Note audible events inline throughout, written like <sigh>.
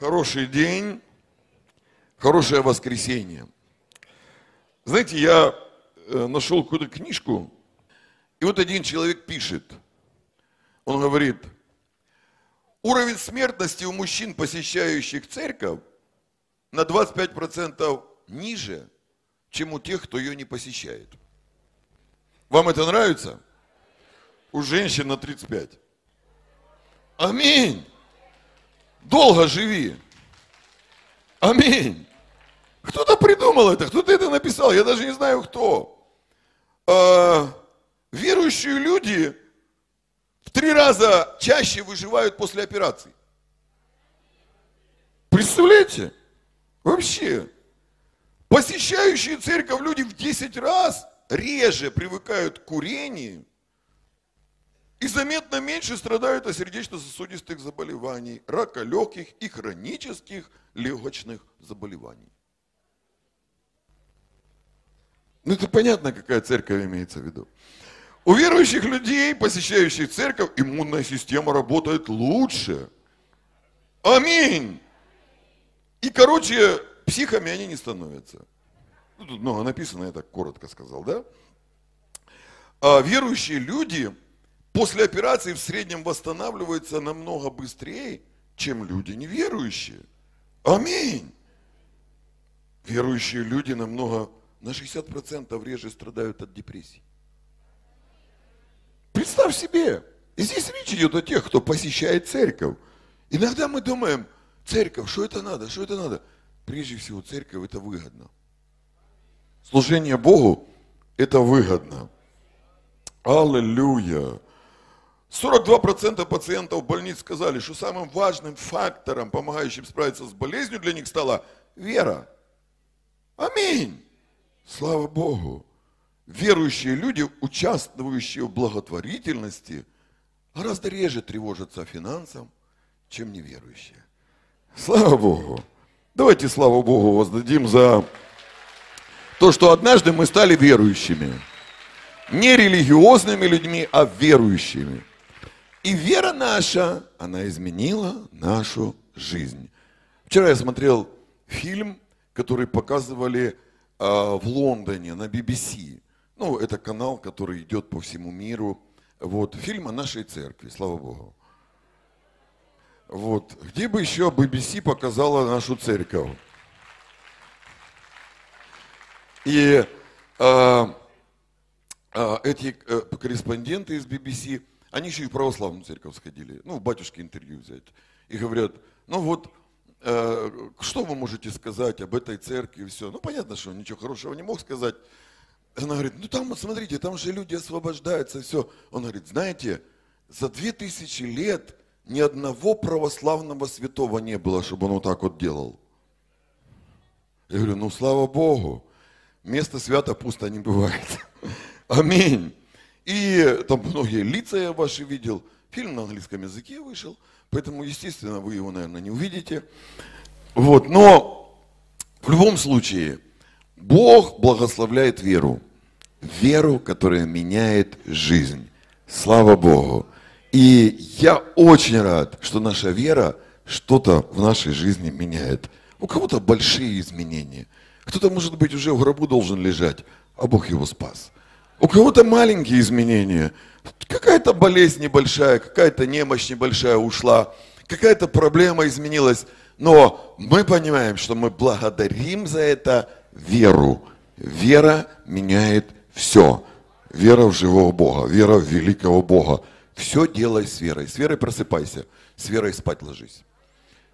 Хороший день, хорошее воскресенье. Знаете, я э, нашел какую-то книжку, и вот один человек пишет, он говорит, уровень смертности у мужчин, посещающих церковь, на 25% ниже, чем у тех, кто ее не посещает. Вам это нравится? У женщин на 35. Аминь. Долго живи. Аминь. Кто-то придумал это, кто-то это написал, я даже не знаю кто. А, верующие люди в три раза чаще выживают после операций. Представляете? Вообще. Посещающие церковь люди в 10 раз реже привыкают к курению и заметно меньше страдают от сердечно-сосудистых заболеваний, рака легких и хронических легочных заболеваний. Ну это понятно, какая церковь имеется в виду. У верующих людей, посещающих церковь, иммунная система работает лучше. Аминь. И, короче, психами они не становятся. Ну, много написано, я так коротко сказал, да? А верующие люди после операции в среднем восстанавливаются намного быстрее, чем люди неверующие. Аминь. Верующие люди намного, на 60% реже страдают от депрессии. Представь себе, и здесь речь идет о тех, кто посещает церковь. Иногда мы думаем, церковь, что это надо, что это надо? Прежде всего, церковь это выгодно. Служение Богу это выгодно. Аллилуйя. 42% пациентов больниц сказали, что самым важным фактором, помогающим справиться с болезнью для них стала вера. Аминь. Слава Богу. Верующие люди, участвующие в благотворительности, гораздо реже тревожатся финансам, чем неверующие. Слава Богу. Давайте славу Богу воздадим за то, что однажды мы стали верующими. Не религиозными людьми, а верующими. И вера наша, она изменила нашу жизнь. Вчера я смотрел фильм, который показывали э, в Лондоне на BBC. Ну, это канал, который идет по всему миру. Вот, фильм о нашей церкви, слава Богу. Вот, где бы еще BBC показала нашу церковь? И э, э, эти э, корреспонденты из BBC, они еще и в православную церковь сходили, ну, батюшки интервью взять, и говорят, ну вот, э, что вы можете сказать об этой церкви, и все. Ну, понятно, что он ничего хорошего не мог сказать. Она говорит, ну там, смотрите, там же люди освобождаются, все. Он говорит, знаете, за две тысячи лет ни одного православного святого не было, чтобы он вот так вот делал. Я говорю, ну слава Богу место свято пусто не бывает. <laughs> Аминь. И там многие лица я ваши видел. Фильм на английском языке вышел, поэтому, естественно, вы его, наверное, не увидите. Вот, но в любом случае, Бог благословляет веру. Веру, которая меняет жизнь. Слава Богу. И я очень рад, что наша вера что-то в нашей жизни меняет. У кого-то большие изменения – кто-то, может быть, уже в гробу должен лежать, а Бог его спас. У кого-то маленькие изменения. Какая-то болезнь небольшая, какая-то немощь небольшая ушла, какая-то проблема изменилась. Но мы понимаем, что мы благодарим за это веру. Вера меняет все. Вера в живого Бога, вера в великого Бога. Все делай с верой. С верой просыпайся, с верой спать ложись.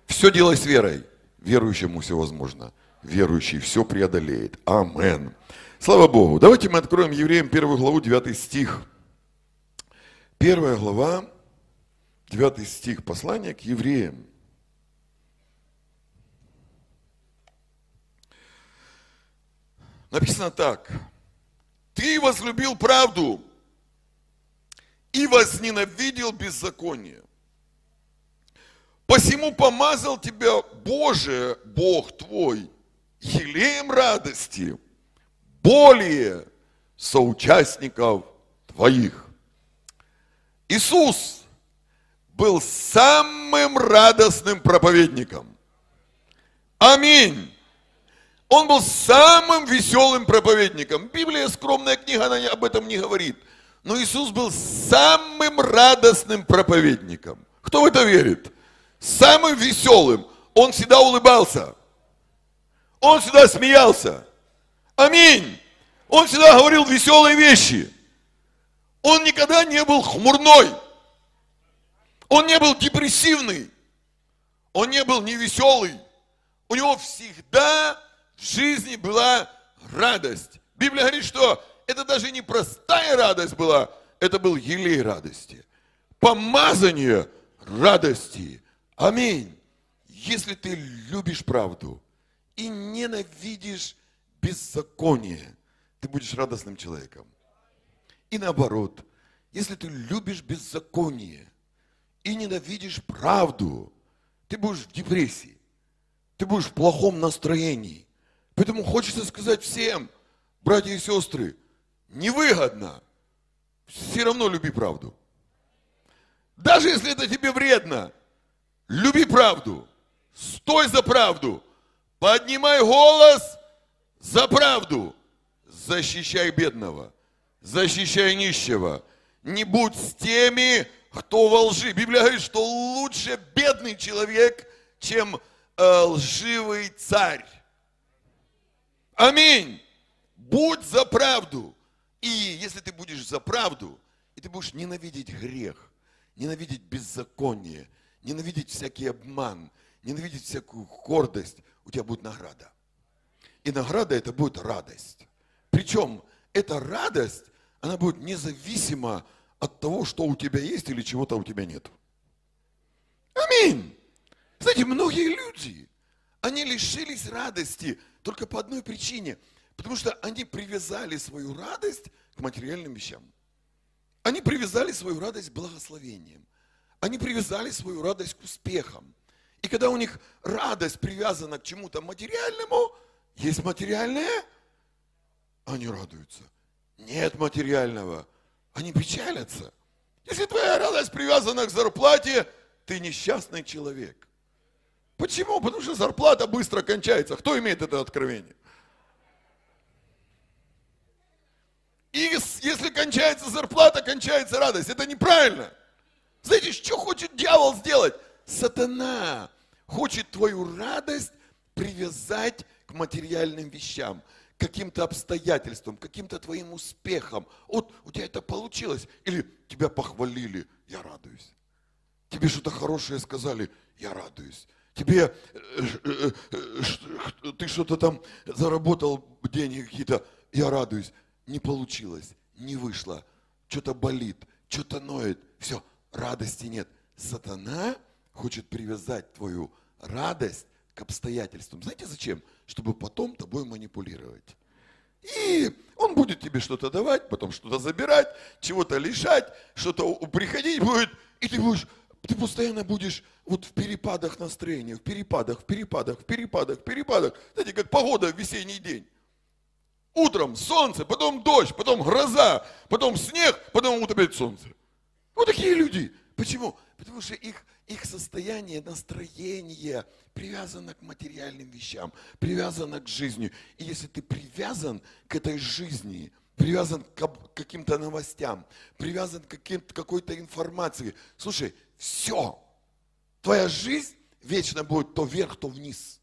Все делай с верой. Верующему все возможно верующий все преодолеет. Амен. Слава Богу. Давайте мы откроем Евреям первую главу, 9 стих. Первая глава, 9 стих, послание к евреям. Написано так. Ты возлюбил правду и возненавидел беззаконие. Посему помазал тебя Боже, Бог твой, елеем радости более соучастников твоих. Иисус был самым радостным проповедником. Аминь. Он был самым веселым проповедником. Библия скромная книга, она об этом не говорит. Но Иисус был самым радостным проповедником. Кто в это верит? Самым веселым. Он всегда улыбался. Он всегда смеялся. Аминь. Он всегда говорил веселые вещи. Он никогда не был хмурной. Он не был депрессивный. Он не был невеселый. У него всегда в жизни была радость. Библия говорит, что это даже не простая радость была, это был елей радости. Помазание радости. Аминь. Если ты любишь правду и ненавидишь беззаконие, ты будешь радостным человеком. И наоборот, если ты любишь беззаконие и ненавидишь правду, ты будешь в депрессии, ты будешь в плохом настроении. Поэтому хочется сказать всем, братья и сестры, невыгодно, все равно люби правду. Даже если это тебе вредно, люби правду, стой за правду, поднимай голос за правду, защищай бедного, защищай нищего, не будь с теми, кто во лжи. Библия говорит, что лучше бедный человек, чем э, лживый царь. Аминь. Будь за правду. И если ты будешь за правду, и ты будешь ненавидеть грех, ненавидеть беззаконие, ненавидеть всякий обман, ненавидеть всякую гордость, у тебя будет награда. И награда это будет радость. Причем эта радость, она будет независима от того, что у тебя есть или чего-то у тебя нет. Аминь. Знаете, многие люди, они лишились радости только по одной причине, потому что они привязали свою радость к материальным вещам. Они привязали свою радость к благословениям. Они привязали свою радость к успехам. И когда у них радость привязана к чему-то материальному, есть материальное, они радуются. Нет материального, они печалятся. Если твоя радость привязана к зарплате, ты несчастный человек. Почему? Потому что зарплата быстро кончается. Кто имеет это откровение? И если кончается зарплата, кончается радость. Это неправильно. Знаете, что хочет дьявол сделать? Сатана хочет твою радость привязать материальным вещам каким-то обстоятельствам, каким-то твоим успехом. Вот у тебя это получилось. Или тебя похвалили, я радуюсь. Тебе что-то хорошее сказали, я радуюсь. Тебе э, э, э, ты что-то там заработал деньги какие-то, я радуюсь. Не получилось, не вышло, что-то болит, что-то ноет. Все, радости нет. Сатана хочет привязать твою радость к обстоятельствам. Знаете зачем? Чтобы потом тобой манипулировать. И он будет тебе что-то давать, потом что-то забирать, чего-то лишать, что-то приходить будет, и ты будешь, ты постоянно будешь вот в перепадах настроения, в перепадах, в перепадах, в перепадах, в перепадах. Знаете, как погода в весенний день. Утром солнце, потом дождь, потом гроза, потом снег, потом опять солнце. Вот такие люди. Почему? Потому что их, их состояние, настроение привязано к материальным вещам, привязано к жизни. И если ты привязан к этой жизни, привязан к каким-то новостям, привязан к какой-то информации, слушай, все, твоя жизнь вечно будет то вверх, то вниз.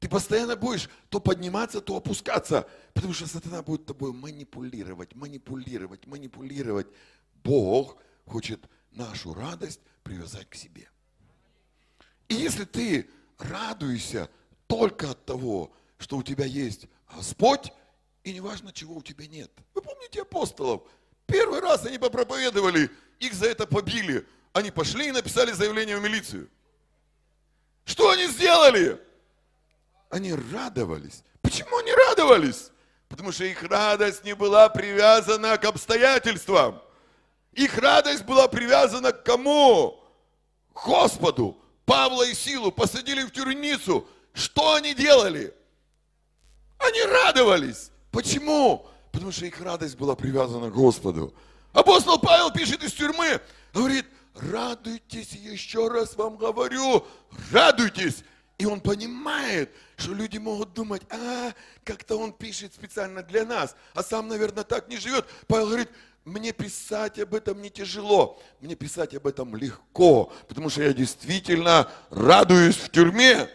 Ты постоянно будешь то подниматься, то опускаться, потому что сатана будет тобой манипулировать, манипулировать, манипулировать. Бог хочет нашу радость привязать к себе. И если ты радуешься только от того, что у тебя есть Господь, и неважно, чего у тебя нет. Вы помните апостолов? Первый раз они попроповедовали, их за это побили. Они пошли и написали заявление в милицию. Что они сделали? Они радовались. Почему они радовались? Потому что их радость не была привязана к обстоятельствам. Их радость была привязана к кому? Господу. Павла и Силу посадили в тюрьмицу. Что они делали? Они радовались. Почему? Потому что их радость была привязана к Господу. Апостол Павел пишет из тюрьмы, говорит, радуйтесь, еще раз вам говорю, радуйтесь. И он понимает, что люди могут думать, а, как-то он пишет специально для нас, а сам, наверное, так не живет. Павел говорит, мне писать об этом не тяжело, мне писать об этом легко, потому что я действительно радуюсь в тюрьме,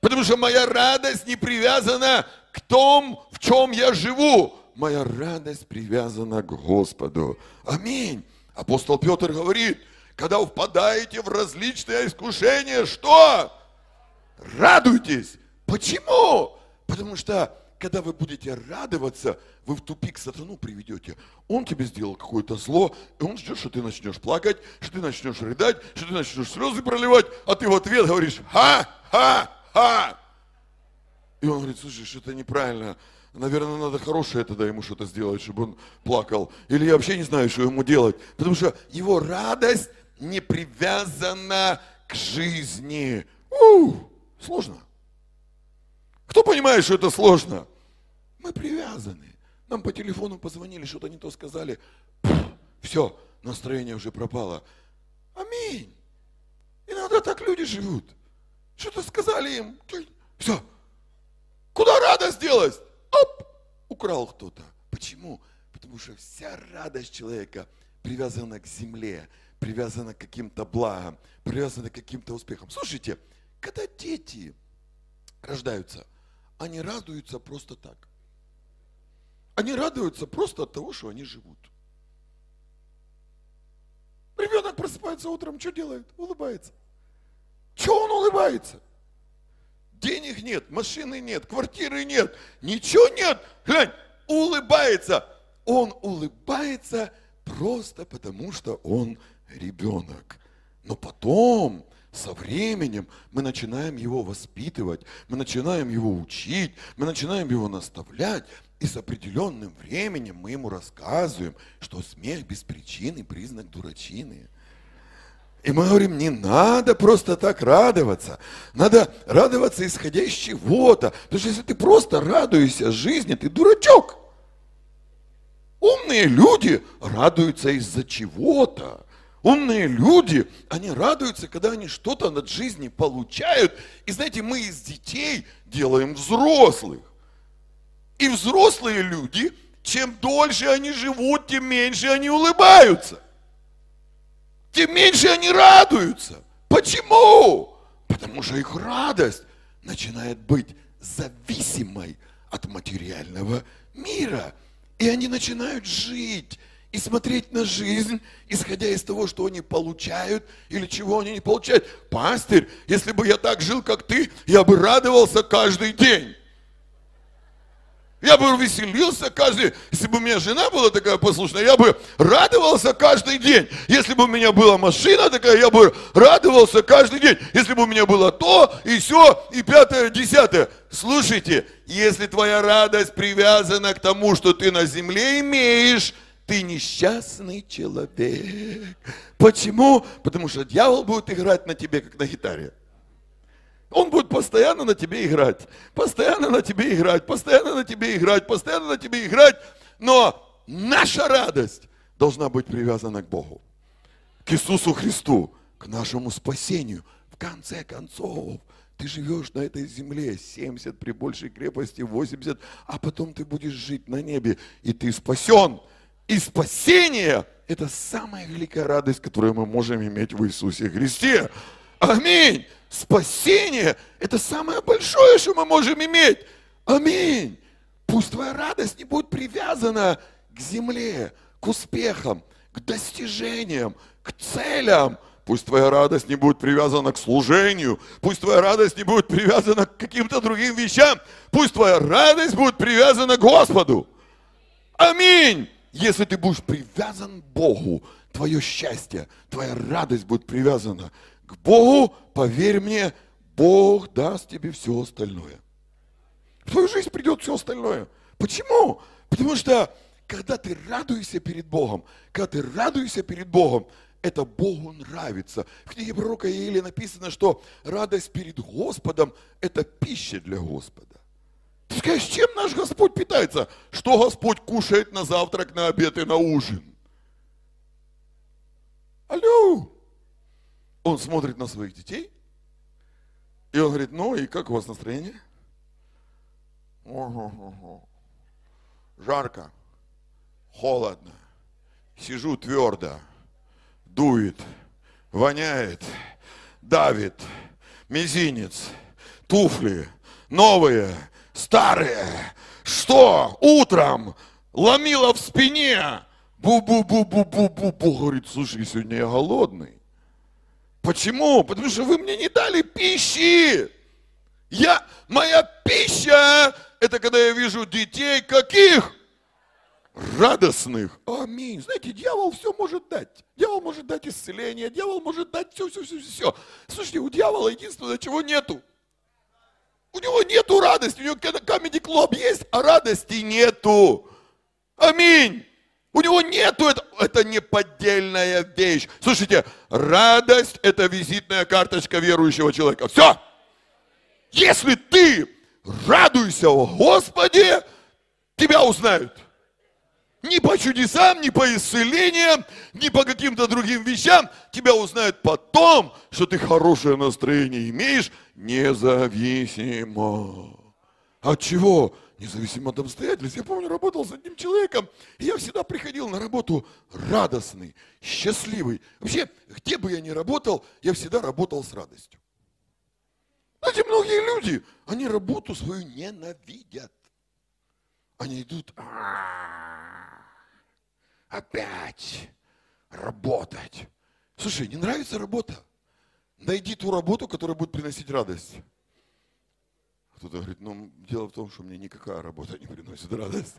потому что моя радость не привязана к тому, в чем я живу. Моя радость привязана к Господу. Аминь. Апостол Петр говорит, когда впадаете в различные искушения, что? радуйтесь. Почему? Потому что, когда вы будете радоваться, вы в тупик сатану приведете. Он тебе сделал какое-то зло, и он ждет, что ты начнешь плакать, что ты начнешь рыдать, что ты начнешь слезы проливать, а ты в ответ говоришь «Ха-ха-ха!» И он говорит, слушай, что-то неправильно. Наверное, надо хорошее тогда ему что-то сделать, чтобы он плакал. Или я вообще не знаю, что ему делать. Потому что его радость не привязана к жизни. У! Сложно. Кто понимает, что это сложно? Нам по телефону позвонили, что-то не то сказали. Все, настроение уже пропало. Аминь. Иногда так люди живут. Что-то сказали им. Все. Куда радость делась? Оп! Украл кто-то. Почему? Потому что вся радость человека привязана к земле, привязана к каким-то благам, привязана к каким-то успехам. Слушайте, когда дети рождаются, они радуются просто так. Они радуются просто от того, что они живут. Ребенок просыпается утром, что делает? Улыбается. Чего он улыбается? Денег нет, машины нет, квартиры нет, ничего нет. Глянь, улыбается. Он улыбается просто потому, что он ребенок. Но потом со временем мы начинаем его воспитывать, мы начинаем его учить, мы начинаем его наставлять, и с определенным временем мы ему рассказываем, что смех без причины – признак дурачины. И мы говорим, не надо просто так радоваться. Надо радоваться исходя из чего-то. Потому что если ты просто радуешься жизни, ты дурачок. Умные люди радуются из-за чего-то. Умные люди, они радуются, когда они что-то над жизнью получают. И знаете, мы из детей делаем взрослых. И взрослые люди, чем дольше они живут, тем меньше они улыбаются. Тем меньше они радуются. Почему? Потому что их радость начинает быть зависимой от материального мира. И они начинают жить и смотреть на жизнь, исходя из того, что они получают или чего они не получают. Пастырь, если бы я так жил, как ты, я бы радовался каждый день. Я бы веселился каждый Если бы у меня жена была такая послушная, я бы радовался каждый день. Если бы у меня была машина такая, я бы радовался каждый день. Если бы у меня было то, и все, и пятое, десятое. Слушайте, если твоя радость привязана к тому, что ты на земле имеешь, ты несчастный человек. Почему? Потому что дьявол будет играть на тебе, как на гитаре. Он будет постоянно на тебе играть, постоянно на тебе играть, постоянно на тебе играть, постоянно на тебе играть. Но наша радость должна быть привязана к Богу, к Иисусу Христу, к нашему спасению. В конце концов, ты живешь на этой земле 70 при большей крепости, 80, а потом ты будешь жить на небе, и ты спасен. И спасение – это самая великая радость, которую мы можем иметь в Иисусе Христе. Аминь. Спасение – это самое большое, что мы можем иметь. Аминь. Пусть твоя радость не будет привязана к земле, к успехам, к достижениям, к целям. Пусть твоя радость не будет привязана к служению. Пусть твоя радость не будет привязана к каким-то другим вещам. Пусть твоя радость будет привязана к Господу. Аминь. Если ты будешь привязан к Богу, твое счастье, твоя радость будет привязана Богу, поверь мне, Бог даст тебе все остальное. В твою жизнь придет все остальное. Почему? Потому что, когда ты радуешься перед Богом, когда ты радуешься перед Богом, это Богу нравится. В книге пророка Иилия написано, что радость перед Господом – это пища для Господа. Ты скажешь, чем наш Господь питается? Что Господь кушает на завтрак, на обед и на ужин? Алло! Он смотрит на своих детей, И он говорит, ну и как у вас настроение? Ого-го-го. Жарко, холодно, сижу твердо, дует, воняет, давит, мизинец, туфли, новые, старые. Что? Утром ломило в спине. Бу-бу-бу-бу-бу-бу-бу. Говорит, слушай, сегодня я голодный. Почему? Потому что вы мне не дали пищи. Я, моя пища, это когда я вижу детей каких? радостных. Аминь. Знаете, дьявол все может дать. Дьявол может дать исцеление, дьявол может дать все, все, все, все. Слушайте, у дьявола единственное, чего нету. У него нету радости, у него камеди клуб есть, а радости нету. Аминь. У него нету это, это не поддельная вещь. Слушайте, радость это визитная карточка верующего человека. Все. Если ты радуйся о Господе, тебя узнают. Ни по чудесам, ни по исцелениям, ни по каким-то другим вещам. Тебя узнают потом, что ты хорошее настроение имеешь, независимо. От чего? Независимо от обстоятельств. Я помню, работал с одним человеком, и я всегда приходил на работу радостный, счастливый. Вообще, где бы я ни работал, я всегда работал с радостью. Знаете, многие люди, они работу свою ненавидят. Они идут, опять работать. Слушай, не нравится работа? Найди ту работу, которая будет приносить радость. Кто-то говорит, ну, дело в том, что мне никакая работа не приносит радость.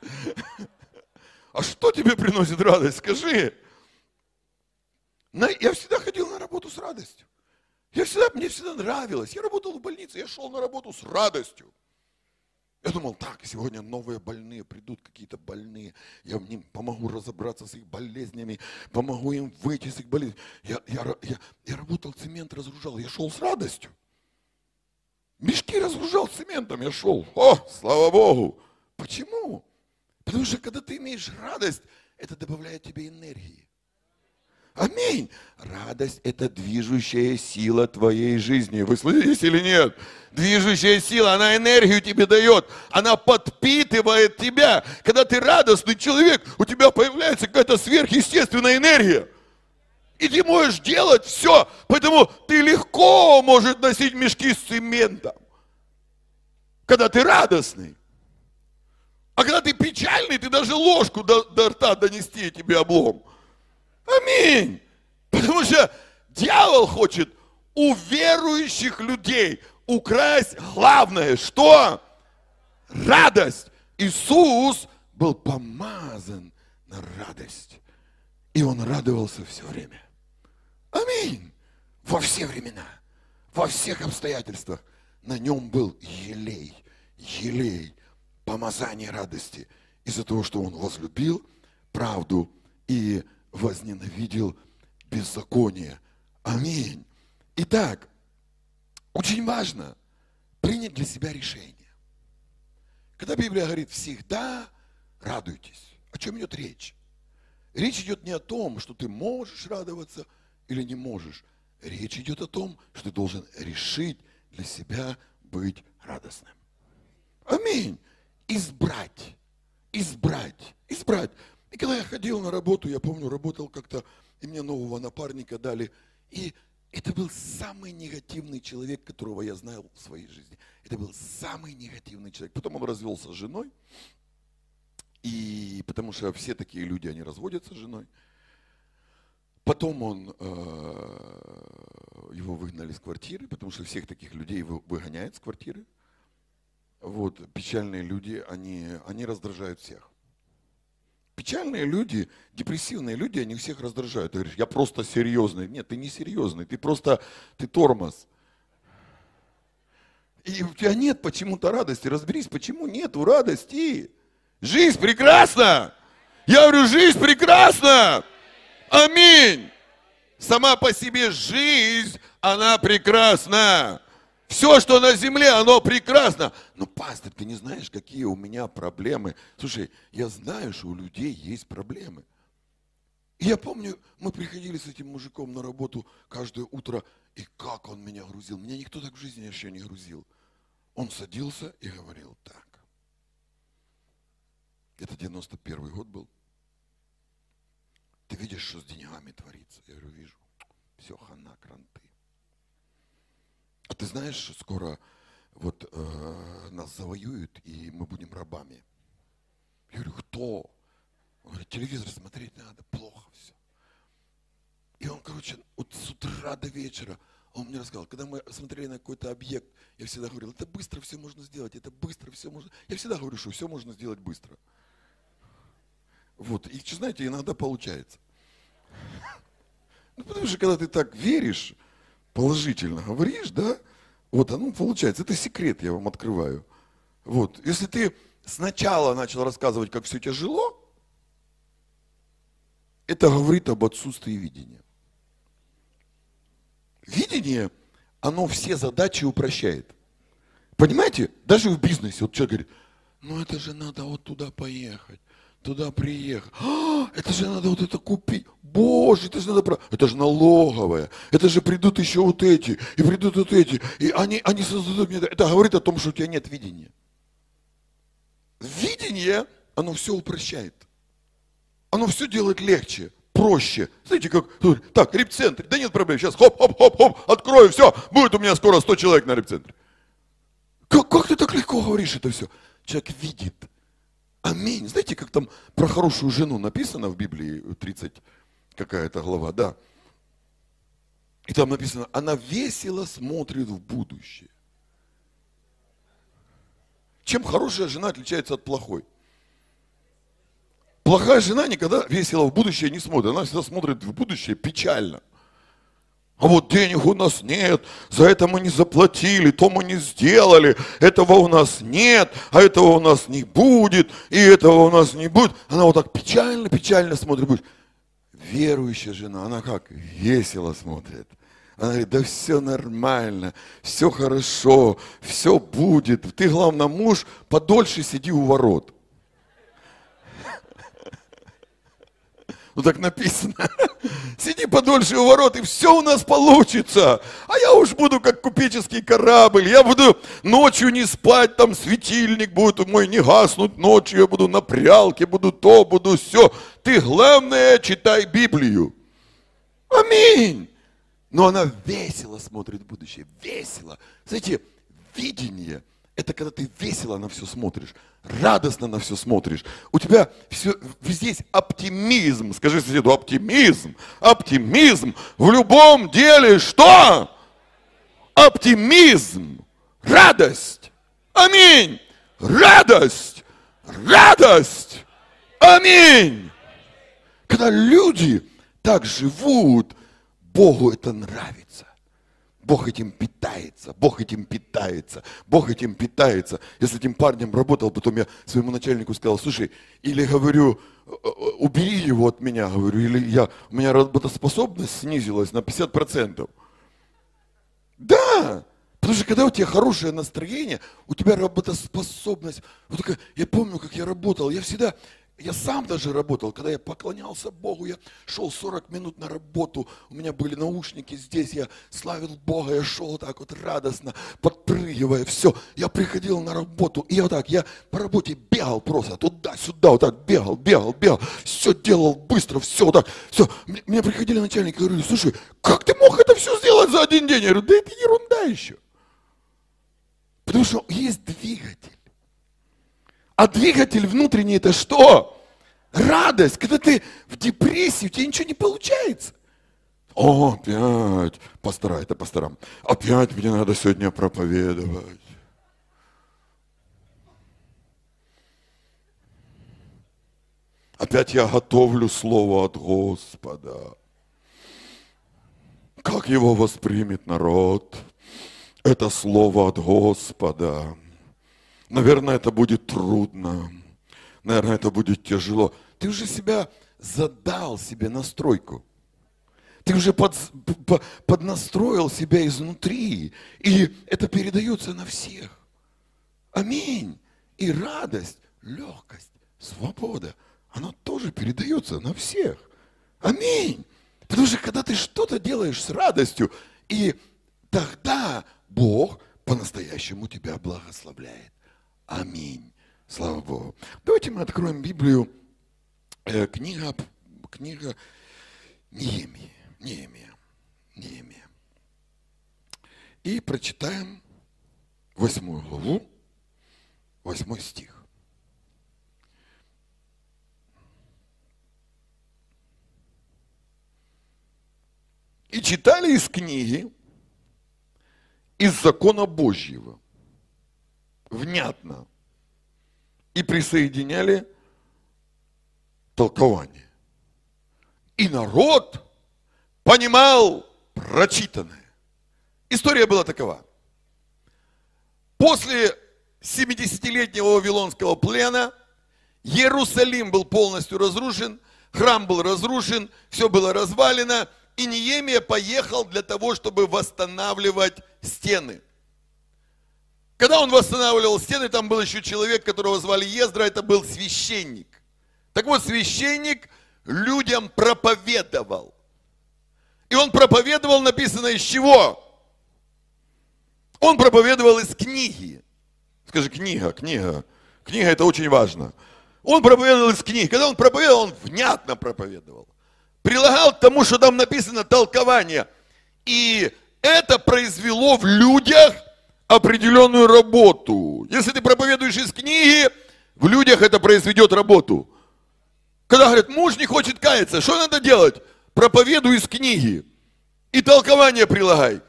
А что тебе приносит радость? Скажи. Я всегда ходил на работу с радостью. Я всегда, мне всегда нравилось. Я работал в больнице, я шел на работу с радостью. Я думал, так, сегодня новые больные придут, какие-то больные. Я им помогу разобраться с их болезнями, помогу им выйти с их болезней. Я, я, я, я работал, цемент разгружал, я шел с радостью. Мешки разгружал цементом, я шел. О, слава Богу. Почему? Потому что когда ты имеешь радость, это добавляет тебе энергии. Аминь. Радость – это движущая сила твоей жизни. Вы слышите или нет? Движущая сила, она энергию тебе дает. Она подпитывает тебя. Когда ты радостный человек, у тебя появляется какая-то сверхъестественная энергия. И ты можешь делать все. Поэтому ты легко можешь носить мешки с цементом. Когда ты радостный. А когда ты печальный, ты даже ложку до, до рта донести тебе облом. Аминь. Потому что дьявол хочет у верующих людей украсть главное, что? Радость. Иисус был помазан на радость. И он радовался все время. Аминь. Во все времена, во всех обстоятельствах на нем был елей, елей, помазание радости из-за того, что он возлюбил правду и возненавидел беззаконие. Аминь. Итак, очень важно принять для себя решение. Когда Библия говорит всегда радуйтесь, о чем идет речь? Речь идет не о том, что ты можешь радоваться или не можешь. Речь идет о том, что ты должен решить для себя быть радостным. Аминь. Избрать. Избрать. Избрать. И когда я ходил на работу, я помню, работал как-то, и мне нового напарника дали. И это был самый негативный человек, которого я знал в своей жизни. Это был самый негативный человек. Потом он развелся с женой. И потому что все такие люди, они разводятся с женой. Потом он, э, его выгнали с квартиры, потому что всех таких людей выгоняют с квартиры. Вот, печальные люди, они, они раздражают всех. Печальные люди, депрессивные люди, они всех раздражают. Ты говоришь, я просто серьезный. Нет, ты не серьезный, ты просто, ты тормоз. И у тебя нет почему-то радости. Разберись, почему нету радости. Жизнь прекрасна. Я говорю, жизнь прекрасна. Аминь. Сама по себе жизнь, она прекрасна. Все, что на земле, оно прекрасно. Но, пастор, ты не знаешь, какие у меня проблемы. Слушай, я знаю, что у людей есть проблемы. И я помню, мы приходили с этим мужиком на работу каждое утро, И как он меня грузил. Меня никто так в жизни еще не грузил. Он садился и говорил так. Это 91 год был. Ты видишь, что с деньгами творится? Я говорю, вижу. Все, хана, кранты. А ты знаешь, что скоро вот э, нас завоюют, и мы будем рабами? Я говорю, кто? Он говорит, телевизор смотреть надо, плохо все. И он, короче, вот с утра до вечера, он мне рассказал, когда мы смотрели на какой-то объект, я всегда говорил, это быстро все можно сделать, это быстро все можно. Я всегда говорю, что все можно сделать быстро. Вот, и, знаете, иногда получается. Ну, потому что когда ты так веришь, положительно говоришь, да, вот оно получается. Это секрет, я вам открываю. Вот, если ты сначала начал рассказывать, как все тяжело, это говорит об отсутствии видения. Видение, оно все задачи упрощает. Понимаете? Даже в бизнесе. Вот человек говорит, ну это же надо вот туда поехать, туда приехать. А, это же надо вот это купить. Боже, это же надо... Это же налоговая. Это же придут еще вот эти, и придут вот эти. И они, они создадут мне... Это говорит о том, что у тебя нет видения. Видение, оно все упрощает. Оно все делает легче проще. Знаете, как, так, репцентр, да нет проблем, сейчас хоп-хоп-хоп-хоп, открою, все, будет у меня скоро 100 человек на репцентре. Как, как ты так легко говоришь это все? Человек видит. Аминь. Знаете, как там про хорошую жену написано в Библии, 30 какая-то глава, да. И там написано, она весело смотрит в будущее. Чем хорошая жена отличается от плохой? Плохая жена никогда весело в будущее не смотрит. Она всегда смотрит в будущее печально. А вот денег у нас нет, за это мы не заплатили, то мы не сделали, этого у нас нет, а этого у нас не будет, и этого у нас не будет. Она вот так печально-печально смотрит. Верующая жена, она как? Весело смотрит. Она говорит, да все нормально, все хорошо, все будет. Ты, главное, муж, подольше сиди у ворот. Ну так написано. <laughs> Сиди подольше у ворот, и все у нас получится. А я уж буду как купеческий корабль. Я буду ночью не спать, там светильник будет мой не гаснуть ночью. Я буду на прялке, буду то, буду все. Ты главное читай Библию. Аминь. Но она весело смотрит в будущее. Весело. Знаете, видение – это когда ты весело на все смотришь, радостно на все смотришь. У тебя все, везде оптимизм. Скажи соседу, оптимизм, оптимизм. В любом деле что? Оптимизм, радость. Аминь. Радость, радость. Аминь. Когда люди так живут, Богу это нравится. Бог этим питается, Бог этим питается, Бог этим питается. Я с этим парнем работал, потом я своему начальнику сказал, слушай, или говорю, «Э, э, убери его от меня, говорю, или я, у меня работоспособность снизилась на 50%. Да, потому что когда у тебя хорошее настроение, у тебя работоспособность, вот такая, я помню, как я работал, я всегда, я сам даже работал, когда я поклонялся Богу, я шел 40 минут на работу, у меня были наушники здесь, я славил Бога, я шел так вот радостно, подпрыгивая, все. Я приходил на работу, и вот так, я по работе бегал просто туда-сюда, вот так бегал, бегал, бегал, все делал быстро, все вот так, все. Мне приходили начальники говорили, слушай, как ты мог это все сделать за один день? Я говорю, да это ерунда еще. Потому что есть двигатель. А двигатель внутренний это что? Радость. Когда ты в депрессии, у тебя ничего не получается. О, опять, пастора, это пасторам. Опять мне надо сегодня проповедовать. Опять я готовлю слово от Господа. Как его воспримет народ? Это слово от Господа. Наверное, это будет трудно. Наверное, это будет тяжело. Ты уже себя задал себе настройку. Ты уже под, под, поднастроил себя изнутри. И это передается на всех. Аминь. И радость, легкость, свобода, она тоже передается на всех. Аминь. Потому что когда ты что-то делаешь с радостью, И тогда Бог по-настоящему тебя благословляет. Аминь. Слава Богу. Давайте мы откроем Библию. Э, книга, книга Неемии. Неемия. Неемия. И прочитаем восьмую главу, восьмой стих. И читали из книги, из закона Божьего, внятно, и присоединяли толкование. И народ понимал прочитанное. История была такова. После 70-летнего Вавилонского плена Иерусалим был полностью разрушен, храм был разрушен, все было развалено, и Неемия поехал для того, чтобы восстанавливать стены. Когда он восстанавливал стены, там был еще человек, которого звали Ездра, это был священник. Так вот, священник людям проповедовал. И он проповедовал, написано из чего? Он проповедовал из книги. Скажи, книга, книга. Книга это очень важно. Он проповедовал из книги. Когда он проповедовал, он внятно проповедовал. Прилагал к тому, что там написано толкование. И это произвело в людях определенную работу. Если ты проповедуешь из книги, в людях это произведет работу. Когда говорят, муж не хочет каяться, что надо делать? Проповедуй из книги. И толкование прилагай.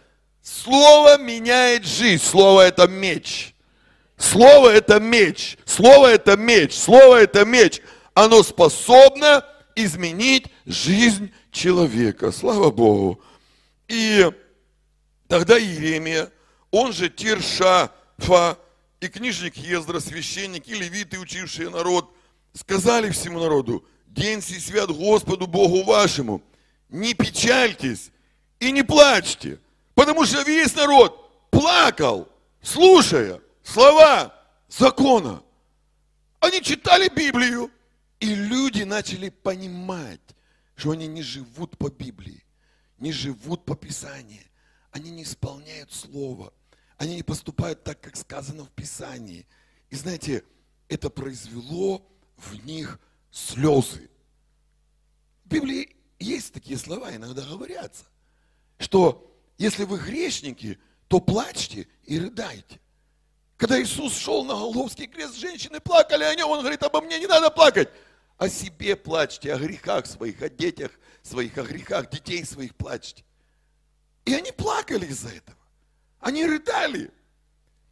Слово меняет жизнь. Слово это меч. Слово это меч. Слово это меч. Слово это меч. Оно способно изменить жизнь человека. Слава Богу. И тогда Иеремия он же Тиршафа, и книжник Ездра, священник и левиты, учившие народ, сказали всему народу, день сей свят Господу Богу вашему, не печальтесь и не плачьте, потому что весь народ плакал, слушая слова закона. Они читали Библию, и люди начали понимать, что они не живут по Библии, не живут по Писанию, они не исполняют Слово, они не поступают так, как сказано в Писании. И знаете, это произвело в них слезы. В Библии есть такие слова, иногда говорятся, что если вы грешники, то плачьте и рыдайте. Когда Иисус шел на Голговский крест, женщины плакали о нем, он говорит, обо мне не надо плакать. О себе плачьте, о грехах своих, о детях своих, о грехах детей своих плачьте. И они плакали из-за этого. Они рыдали.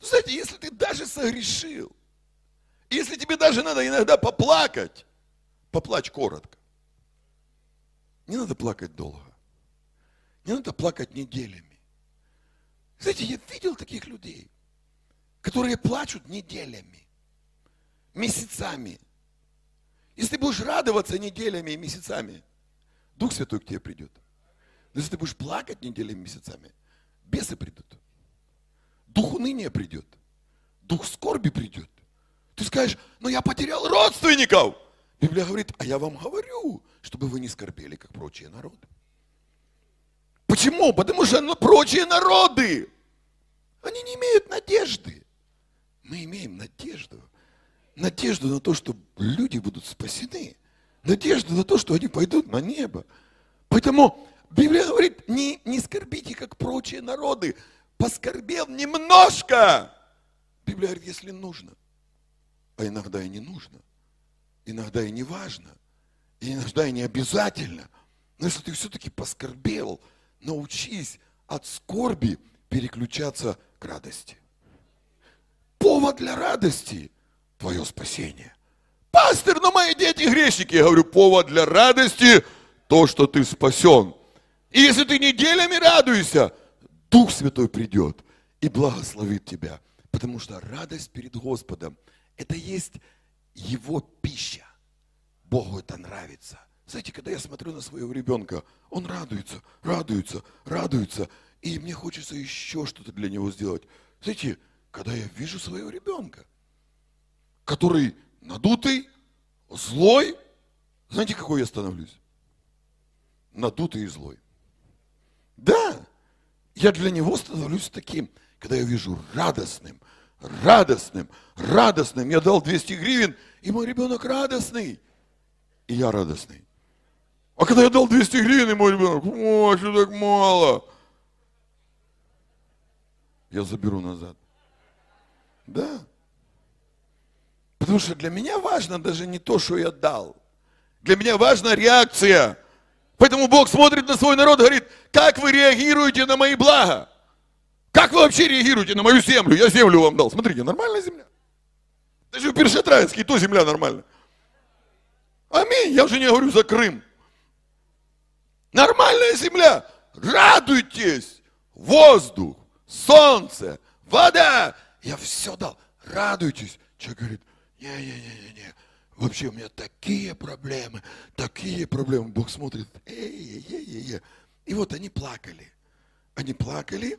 Ну, знаете, если ты даже согрешил, если тебе даже надо иногда поплакать, поплачь коротко. Не надо плакать долго. Не надо плакать неделями. Знаете, я видел таких людей, которые плачут неделями, месяцами. Если ты будешь радоваться неделями и месяцами, Дух Святой к тебе придет. Но если ты будешь плакать неделями, месяцами, бесы придут. Уныния придет. Дух скорби придет. Ты скажешь, ну я потерял родственников. Библия говорит, а я вам говорю, чтобы вы не скорбели, как прочие народы. Почему? Потому что ну, прочие народы, они не имеют надежды. Мы имеем надежду. Надежду на то, что люди будут спасены. Надежду на то, что они пойдут на небо. Поэтому Библия говорит, не, не скорбите, как прочие народы. Поскорбел немножко. Библия говорит, если нужно. А иногда и не нужно. Иногда и не важно. И иногда и не обязательно. Но если ты все-таки поскорбел, научись от скорби переключаться к радости. Повод для радости – твое спасение. Пастор, но мои дети грешники. Я говорю, повод для радости – то, что ты спасен. И если ты неделями радуешься, Дух Святой придет и благословит тебя. Потому что радость перед Господом – это есть Его пища. Богу это нравится. Знаете, когда я смотрю на своего ребенка, он радуется, радуется, радуется, и мне хочется еще что-то для него сделать. Знаете, когда я вижу своего ребенка, который надутый, злой, знаете, какой я становлюсь? Надутый и злой. Да, я для него становлюсь таким, когда я вижу радостным, радостным, радостным. Я дал 200 гривен, и мой ребенок радостный. И я радостный. А когда я дал 200 гривен, и мой ребенок, о, что так мало? Я заберу назад. Да. Потому что для меня важно даже не то, что я дал. Для меня важна реакция. Поэтому Бог смотрит на свой народ и говорит, как вы реагируете на мои блага? Как вы вообще реагируете на мою землю? Я землю вам дал. Смотрите, нормальная земля. Даже в Першетраинске то земля нормальная. Аминь. Я уже не говорю за Крым. Нормальная земля. Радуйтесь. Воздух, солнце, вода. Я все дал. Радуйтесь. Человек говорит, не-не-не-не, вообще у меня такие проблемы, такие проблемы. Бог смотрит, эй-эй-эй-эй. И вот они плакали. Они плакали,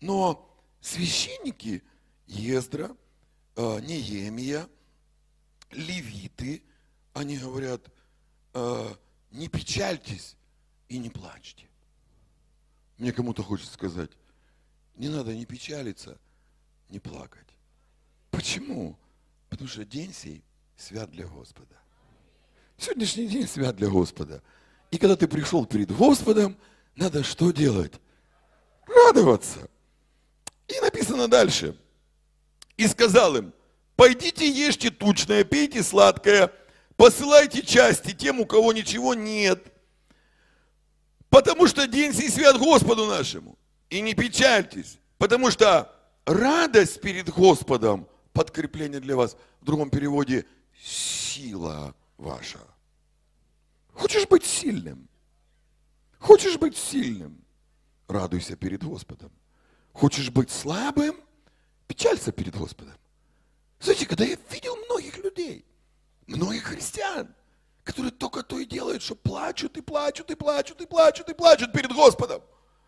но священники Ездра, э, Неемия, левиты, они говорят, э, не печальтесь и не плачьте. Мне кому-то хочется сказать, не надо не печалиться, не плакать. Почему? Потому что день сей свят для Господа. Сегодняшний день свят для Господа. И когда ты пришел перед Господом, надо что делать? Радоваться. И написано дальше. И сказал им, пойдите ешьте тучное, пейте сладкое, посылайте части тем, у кого ничего нет. Потому что день сей свят Господу нашему. И не печальтесь, потому что радость перед Господом – подкрепление для вас. В другом переводе – сила ваша. Хочешь быть сильным? Хочешь быть сильным? Радуйся перед Господом. Хочешь быть слабым? Печалься перед Господом. Знаете, когда я видел многих людей, многих христиан, которые только то и делают, что плачут и плачут и плачут и плачут и плачут перед Господом.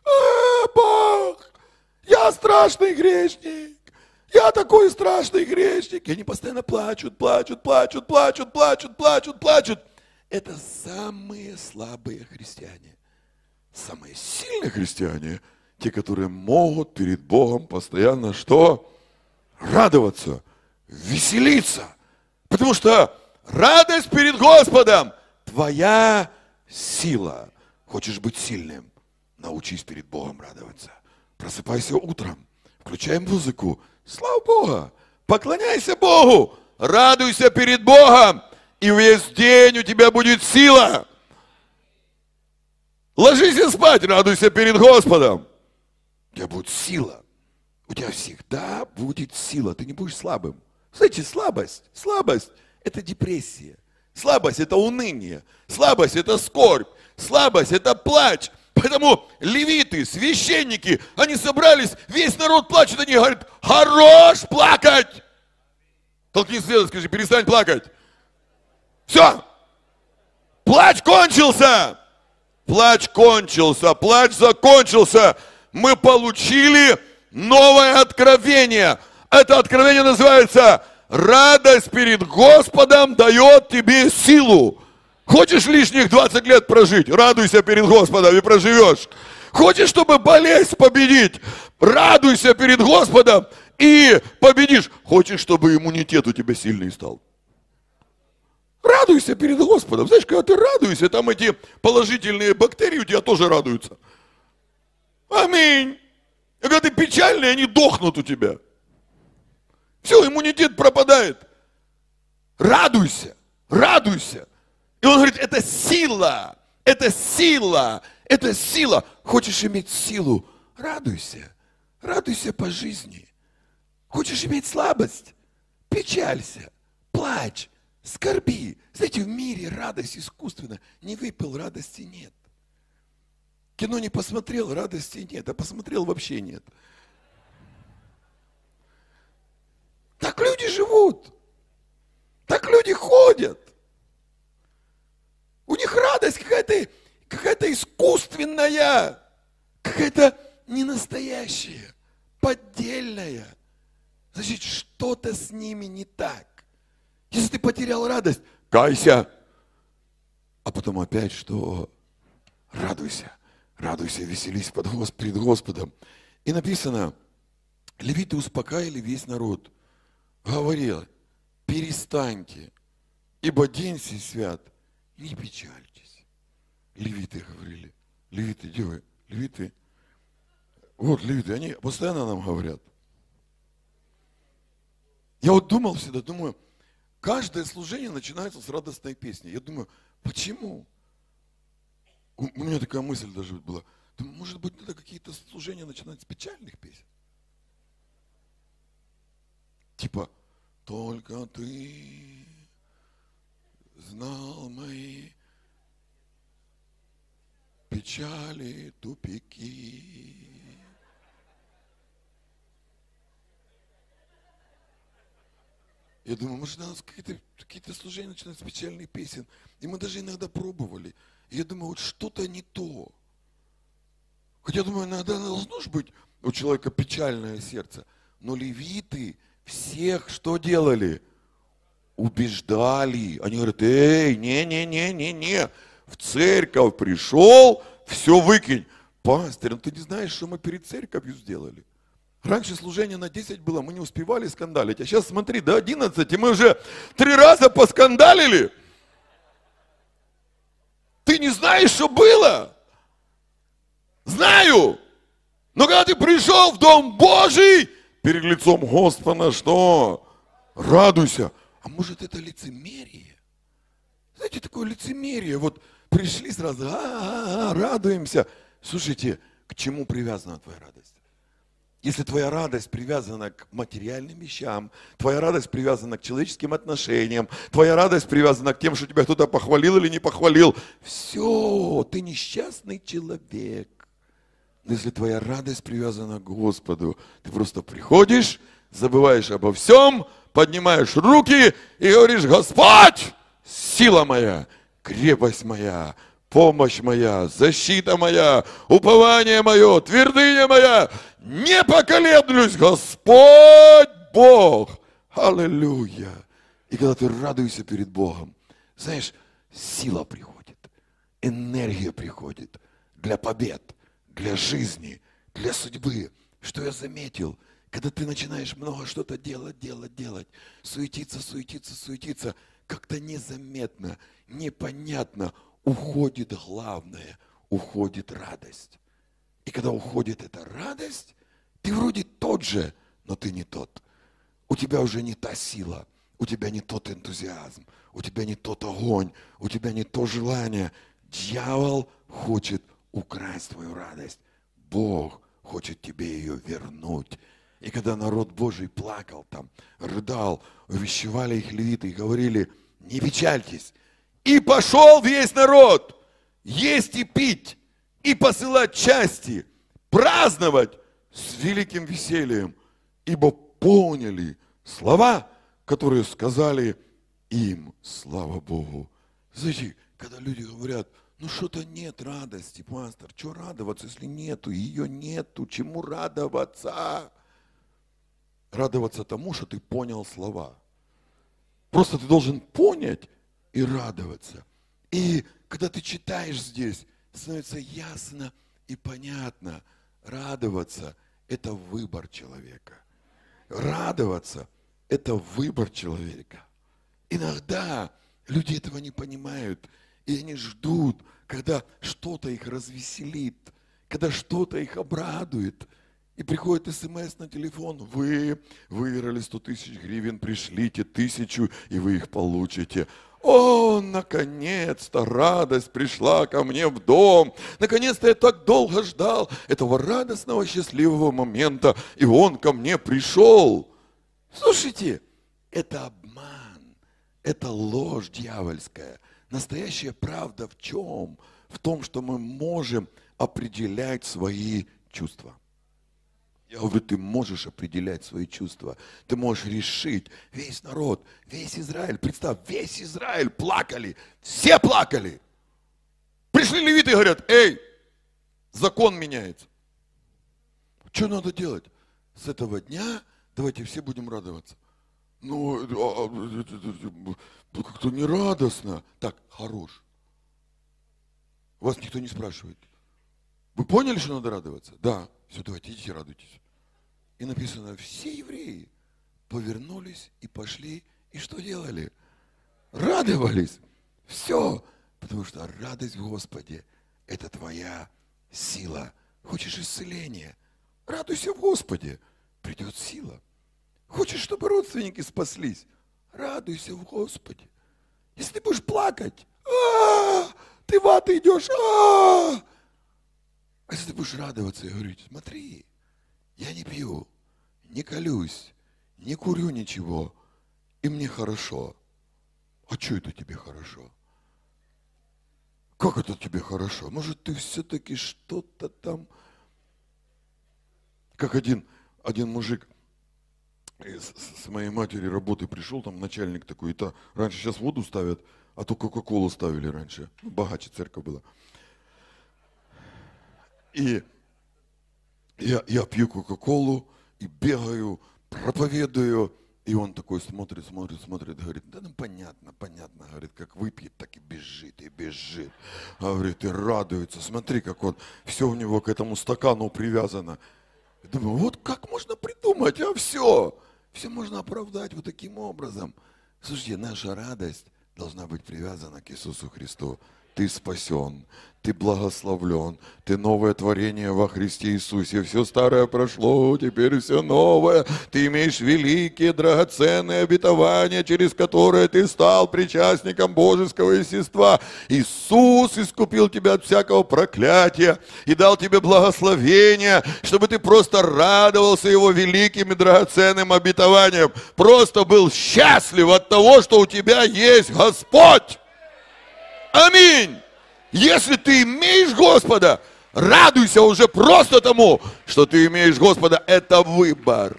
А, Бог, я страшный грешник. Я такой страшный грешник. И они постоянно плачут, плачут, плачут, плачут, плачут, плачут, плачут. Это самые слабые христиане. Самые сильные христиане, те, которые могут перед Богом постоянно что? Радоваться, веселиться. Потому что радость перед Господом – твоя сила. Хочешь быть сильным? Научись перед Богом радоваться. Просыпайся утром, включай музыку, Слава Богу! Поклоняйся Богу! Радуйся перед Богом! И весь день у тебя будет сила! Ложись спать, радуйся перед Господом! У тебя будет сила. У тебя всегда будет сила. Ты не будешь слабым. Знаете, слабость, слабость – это депрессия. Слабость – это уныние. Слабость – это скорбь. Слабость – это плач. Поэтому левиты, священники, они собрались, весь народ плачет, они говорят, хорош плакать. Толкни следом, скажи, перестань плакать. Все. Плач кончился. Плач кончился, плач закончился. Мы получили новое откровение. Это откровение называется «Радость перед Господом дает тебе силу». Хочешь лишних 20 лет прожить? Радуйся перед Господом и проживешь. Хочешь, чтобы болезнь победить? Радуйся перед Господом и победишь. Хочешь, чтобы иммунитет у тебя сильный стал? Радуйся перед Господом. Знаешь, когда ты радуешься, там эти положительные бактерии у тебя тоже радуются. Аминь. А когда ты печальный, они дохнут у тебя. Все, иммунитет пропадает. Радуйся, радуйся. И он говорит, это сила, это сила, это сила. Хочешь иметь силу? Радуйся, радуйся по жизни. Хочешь иметь слабость? Печалься, плачь, скорби. Знаете, в мире радость искусственна. Не выпил, радости нет. Кино не посмотрел, радости нет, а посмотрел вообще нет. Так люди живут. Так люди ходят. У них радость какая-то какая искусственная, какая-то ненастоящая, поддельная. Значит, что-то с ними не так. Если ты потерял радость, кайся. А потом опять что? Радуйся. Радуйся, веселись под Госп... перед Господом. И написано, левиты успокаивали весь народ. Говорил, перестаньте, ибо день сей свят, не печальтесь. Левиты говорили, левиты, где вы? Левиты, вот левиты, они постоянно нам говорят. Я вот думал всегда, думаю, каждое служение начинается с радостной песни. Я думаю, почему? У меня такая мысль даже была. Может быть, надо какие-то служения начинать с печальных песен? Типа, только ты знал мои печали, тупики. Я думаю, может, надо какие-то какие служения начинать с печальных песен. И мы даже иногда пробовали. И я думаю, вот что-то не то. Хотя, думаю, иногда должно же быть у человека печальное сердце. Но левиты всех что делали? Убеждали. Они говорят, эй, не-не-не-не-не, в церковь пришел, все выкинь. Пастор, ну ты не знаешь, что мы перед церковью сделали? Раньше служение на 10 было, мы не успевали скандалить. А сейчас смотри, до 11, и мы уже три раза поскандалили. Ты не знаешь, что было? Знаю. Но когда ты пришел в Дом Божий, перед лицом Господа, что? Радуйся. А может это лицемерие? Знаете, такое лицемерие. Вот пришли сразу, а, -а, -а радуемся. Слушайте, к чему привязана твоя радость? Если твоя радость привязана к материальным вещам, твоя радость привязана к человеческим отношениям, твоя радость привязана к тем, что тебя кто-то похвалил или не похвалил, все, ты несчастный человек. Но если твоя радость привязана к Господу, ты просто приходишь, забываешь обо всем, поднимаешь руки и говоришь, Господь, сила моя, крепость моя, помощь моя, защита моя, упование мое, твердыня моя, не поколеблюсь, Господь Бог. Аллилуйя. И когда ты радуешься перед Богом, знаешь, сила приходит, энергия приходит для побед, для жизни, для судьбы. Что я заметил? Когда ты начинаешь много что-то делать, делать, делать, суетиться, суетиться, суетиться, как-то незаметно, непонятно, уходит главное, уходит радость. И когда уходит эта радость, ты вроде тот же, но ты не тот. У тебя уже не та сила, у тебя не тот энтузиазм, у тебя не тот огонь, у тебя не то желание. Дьявол хочет украсть твою радость. Бог хочет тебе ее вернуть. И когда народ Божий плакал там, рыдал, увещевали их левиты и говорили, не печальтесь, и пошел весь народ есть и пить, и посылать части, праздновать с великим весельем, ибо поняли слова, которые сказали им, слава Богу. Знаете, когда люди говорят, ну что-то нет радости, пастор, что радоваться, если нету, ее нету, чему радоваться? Радоваться тому, что ты понял слова. Просто ты должен понять, и радоваться. И когда ты читаешь здесь, становится ясно и понятно, радоваться – это выбор человека. Радоваться – это выбор человека. Иногда люди этого не понимают, и они ждут, когда что-то их развеселит, когда что-то их обрадует – и приходит смс на телефон, вы выиграли 100 тысяч гривен, пришлите тысячу, и вы их получите. О, наконец-то радость пришла ко мне в дом. Наконец-то я так долго ждал этого радостного, счастливого момента, и он ко мне пришел. Слушайте, это обман, это ложь дьявольская. Настоящая правда в чем? В том, что мы можем определять свои чувства. Я говорю, ты можешь определять свои чувства. Ты можешь решить. Весь народ, весь Израиль, представь, весь Израиль плакали. Все плакали. Пришли левиты и говорят, эй, закон меняется. Что надо делать? С этого дня давайте все будем радоваться. Ну, а, а, ну как-то не радостно. Так, хорош. Вас никто не спрашивает. Вы поняли, что надо радоваться? Да. Все, давайте идите, радуйтесь. И написано, все евреи повернулись и пошли, и что делали? Радовались. Все. Потому что радость в Господе – это твоя сила. Хочешь исцеления? Радуйся в Господе. Придет сила. Хочешь, чтобы родственники спаслись? Радуйся в Господе. Если ты будешь плакать, а, ты в ад идешь, а, а если ты будешь радоваться и говорить, смотри, я не пью, не колюсь, не курю ничего, и мне хорошо. А что это тебе хорошо? Как это тебе хорошо? Может, ты все-таки что-то там... Как один, один мужик с, с моей матери работы пришел, там начальник такой, и то раньше сейчас воду ставят, а то Кока-Колу ставили раньше. Богаче церковь была. И я, я пью Кока-Колу и бегаю, проповедую, и он такой смотрит, смотрит, смотрит, говорит, да ну понятно, понятно, говорит, как выпьет, так и бежит, и бежит. Говорит, и радуется, смотри, как он, все у него к этому стакану привязано. Я думаю, вот как можно придумать, а все, все можно оправдать вот таким образом. Слушайте, наша радость должна быть привязана к Иисусу Христу ты спасен, ты благословлен, ты новое творение во Христе Иисусе. Все старое прошло, теперь все новое. Ты имеешь великие драгоценные обетования, через которые ты стал причастником божеского естества. Иисус искупил тебя от всякого проклятия и дал тебе благословение, чтобы ты просто радовался Его великим и драгоценным обетованием. Просто был счастлив от того, что у тебя есть Господь. Аминь. Если ты имеешь Господа, радуйся уже просто тому, что ты имеешь Господа. Это выбор.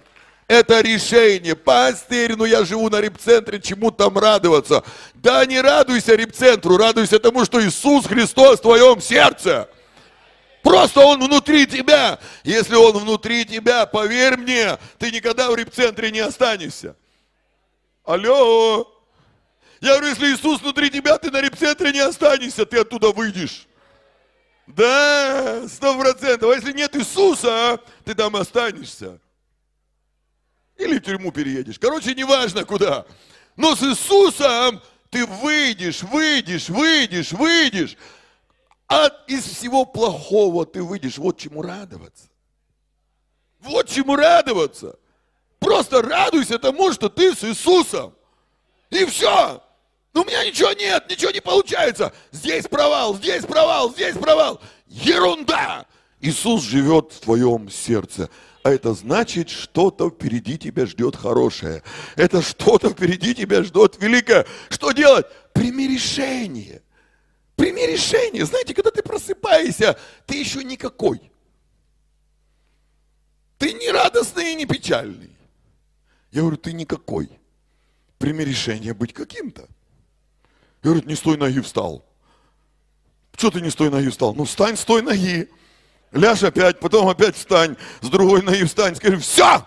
Это решение. Пастырь, ну я живу на репцентре, чему там радоваться? Да не радуйся репцентру, радуйся тому, что Иисус Христос в твоем сердце. Просто Он внутри тебя. Если Он внутри тебя, поверь мне, ты никогда в репцентре не останешься. Алло. Я говорю, если Иисус внутри тебя, ты на репцентре не останешься, ты оттуда выйдешь. Да, сто процентов. А если нет Иисуса, ты там останешься. Или в тюрьму переедешь. Короче, неважно куда. Но с Иисусом ты выйдешь, выйдешь, выйдешь, выйдешь. А из всего плохого ты выйдешь. Вот чему радоваться. Вот чему радоваться. Просто радуйся тому, что ты с Иисусом. И все. Ну у меня ничего нет, ничего не получается. Здесь провал, здесь провал, здесь провал. Ерунда! Иисус живет в твоем сердце. А это значит, что-то впереди тебя ждет хорошее. Это что-то впереди тебя ждет великое. Что делать? Прими решение. Прими решение. Знаете, когда ты просыпаешься, ты еще никакой. Ты не радостный и не печальный. Я говорю, ты никакой. Прими решение быть каким-то. Говорит, не с той ноги встал. Что ты не с той ноги встал? Ну встань с той ноги. Ляжь опять, потом опять встань, с другой ноги встань. Скажи, все!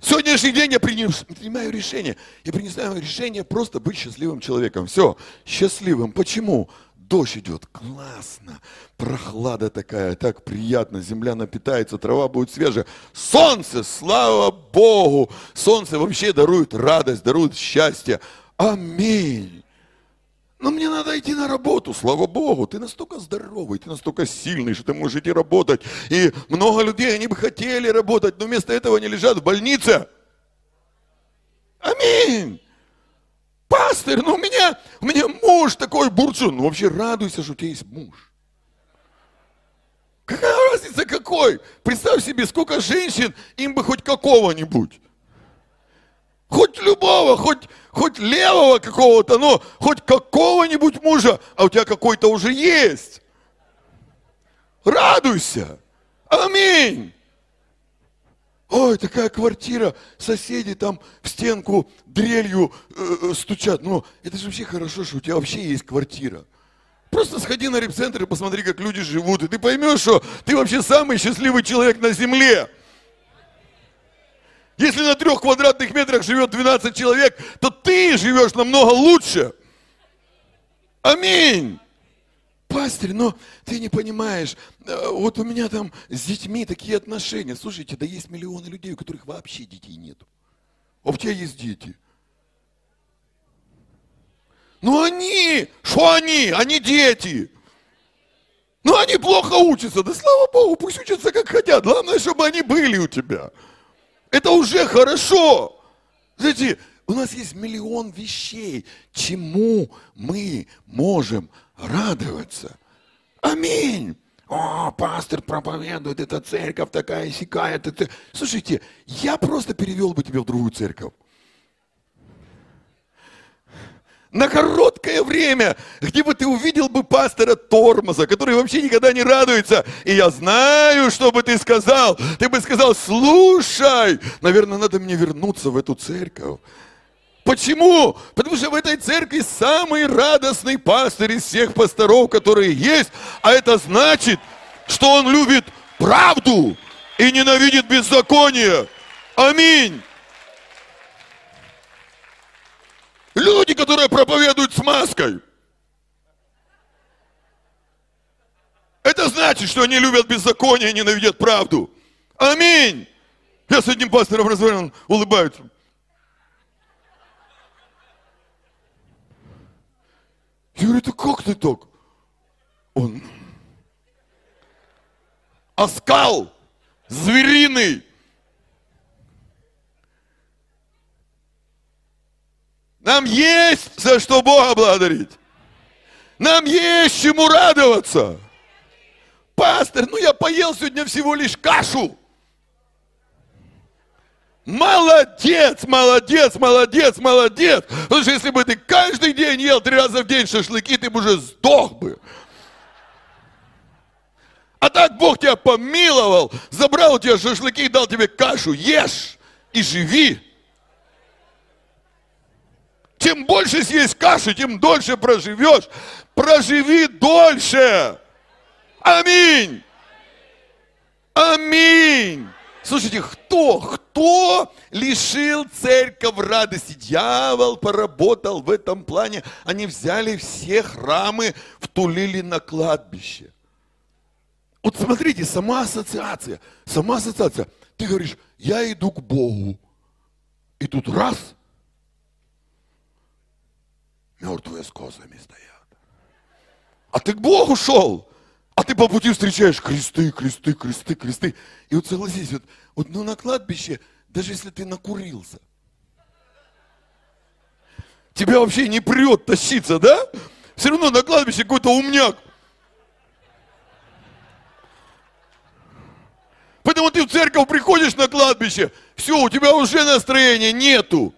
Сегодняшний день я принимаю решение. Я принимаю решение просто быть счастливым человеком. Все, счастливым. Почему? Дождь идет, классно, прохлада такая, так приятно, земля напитается, трава будет свежая. Солнце, слава Богу, солнце вообще дарует радость, дарует счастье. Аминь. Но мне надо идти на работу, слава Богу. Ты настолько здоровый, ты настолько сильный, что ты можешь идти работать. И много людей, они бы хотели работать, но вместо этого они лежат в больнице. Аминь. Пастырь, ну у меня, у меня муж такой бурчун. Ну вообще радуйся, что у тебя есть муж. Какая разница какой? Представь себе, сколько женщин, им бы хоть какого-нибудь. Хоть любого, хоть, хоть левого какого-то, но хоть какого-нибудь мужа, а у тебя какой-то уже есть. Радуйся. Аминь. Ой, такая квартира, соседи там в стенку дрелью э, э стучат. Ну, это же вообще хорошо, что у тебя вообще есть квартира. Просто сходи на репцентр и посмотри, как люди живут, и ты поймешь, что ты вообще самый счастливый человек на земле. Если на трех квадратных метрах живет 12 человек, то ты живешь намного лучше. Аминь. пастырь, но ты не понимаешь, э, вот у меня там с детьми такие отношения. Слушайте, да есть миллионы людей, у которых вообще детей нету. А у тебя есть дети. Ну они, что они? Они дети. Ну они плохо учатся. Да слава Богу, пусть учатся как хотят. Главное, чтобы они были у тебя. Это уже хорошо. Знаете, у нас есть миллион вещей, чему мы можем радоваться. Аминь. О, пастор проповедует, это церковь такая сякая. Это... Слушайте, я просто перевел бы тебя в другую церковь на короткое время, где бы ты увидел бы пастора Тормоза, который вообще никогда не радуется. И я знаю, что бы ты сказал. Ты бы сказал, слушай, наверное, надо мне вернуться в эту церковь. Почему? Потому что в этой церкви самый радостный пастырь из всех пасторов, которые есть. А это значит, что он любит правду и ненавидит беззаконие. Аминь. Люди, которые проповедуют с маской. Это значит, что они любят беззаконие и ненавидят правду. Аминь. Я с одним пастором разговаривал, он улыбается. Я говорю, это как ты так? Он оскал звериный Нам есть за что Бога благодарить. Нам есть чему радоваться. Пастор, ну я поел сегодня всего лишь кашу. Молодец, молодец, молодец, молодец. Потому что если бы ты каждый день ел три раза в день шашлыки, ты бы уже сдох бы. А так Бог тебя помиловал, забрал у тебя шашлыки и дал тебе кашу. Ешь и живи. Чем больше съесть каши, тем дольше проживешь. Проживи дольше. Аминь. Аминь. Слушайте, кто, кто лишил церковь радости? Дьявол поработал в этом плане. Они взяли все храмы, втулили на кладбище. Вот смотрите, сама ассоциация, сама ассоциация. Ты говоришь, я иду к Богу. И тут раз – мертвые с козами стоят. А ты к Богу шел, а ты по пути встречаешь кресты, кресты, кресты, кресты. И вот согласись, вот, вот ну на кладбище, даже если ты накурился, тебя вообще не прет тащиться, да? Все равно на кладбище какой-то умняк. Поэтому ты в церковь приходишь на кладбище, все, у тебя уже настроения нету.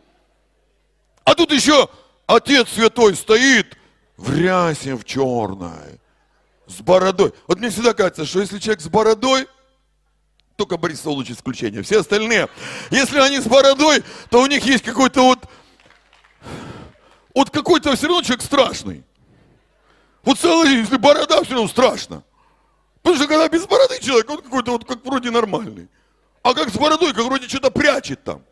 А тут еще Отец Святой стоит в рясе в черной, с бородой. Вот мне всегда кажется, что если человек с бородой, только Борис Солович исключение, все остальные, если они с бородой, то у них есть какой-то вот, вот какой-то все равно человек страшный. Вот согласись, если борода, все равно страшно. Потому что когда без бороды человек, он какой-то вот как вроде нормальный. А как с бородой, как вроде что-то прячет там.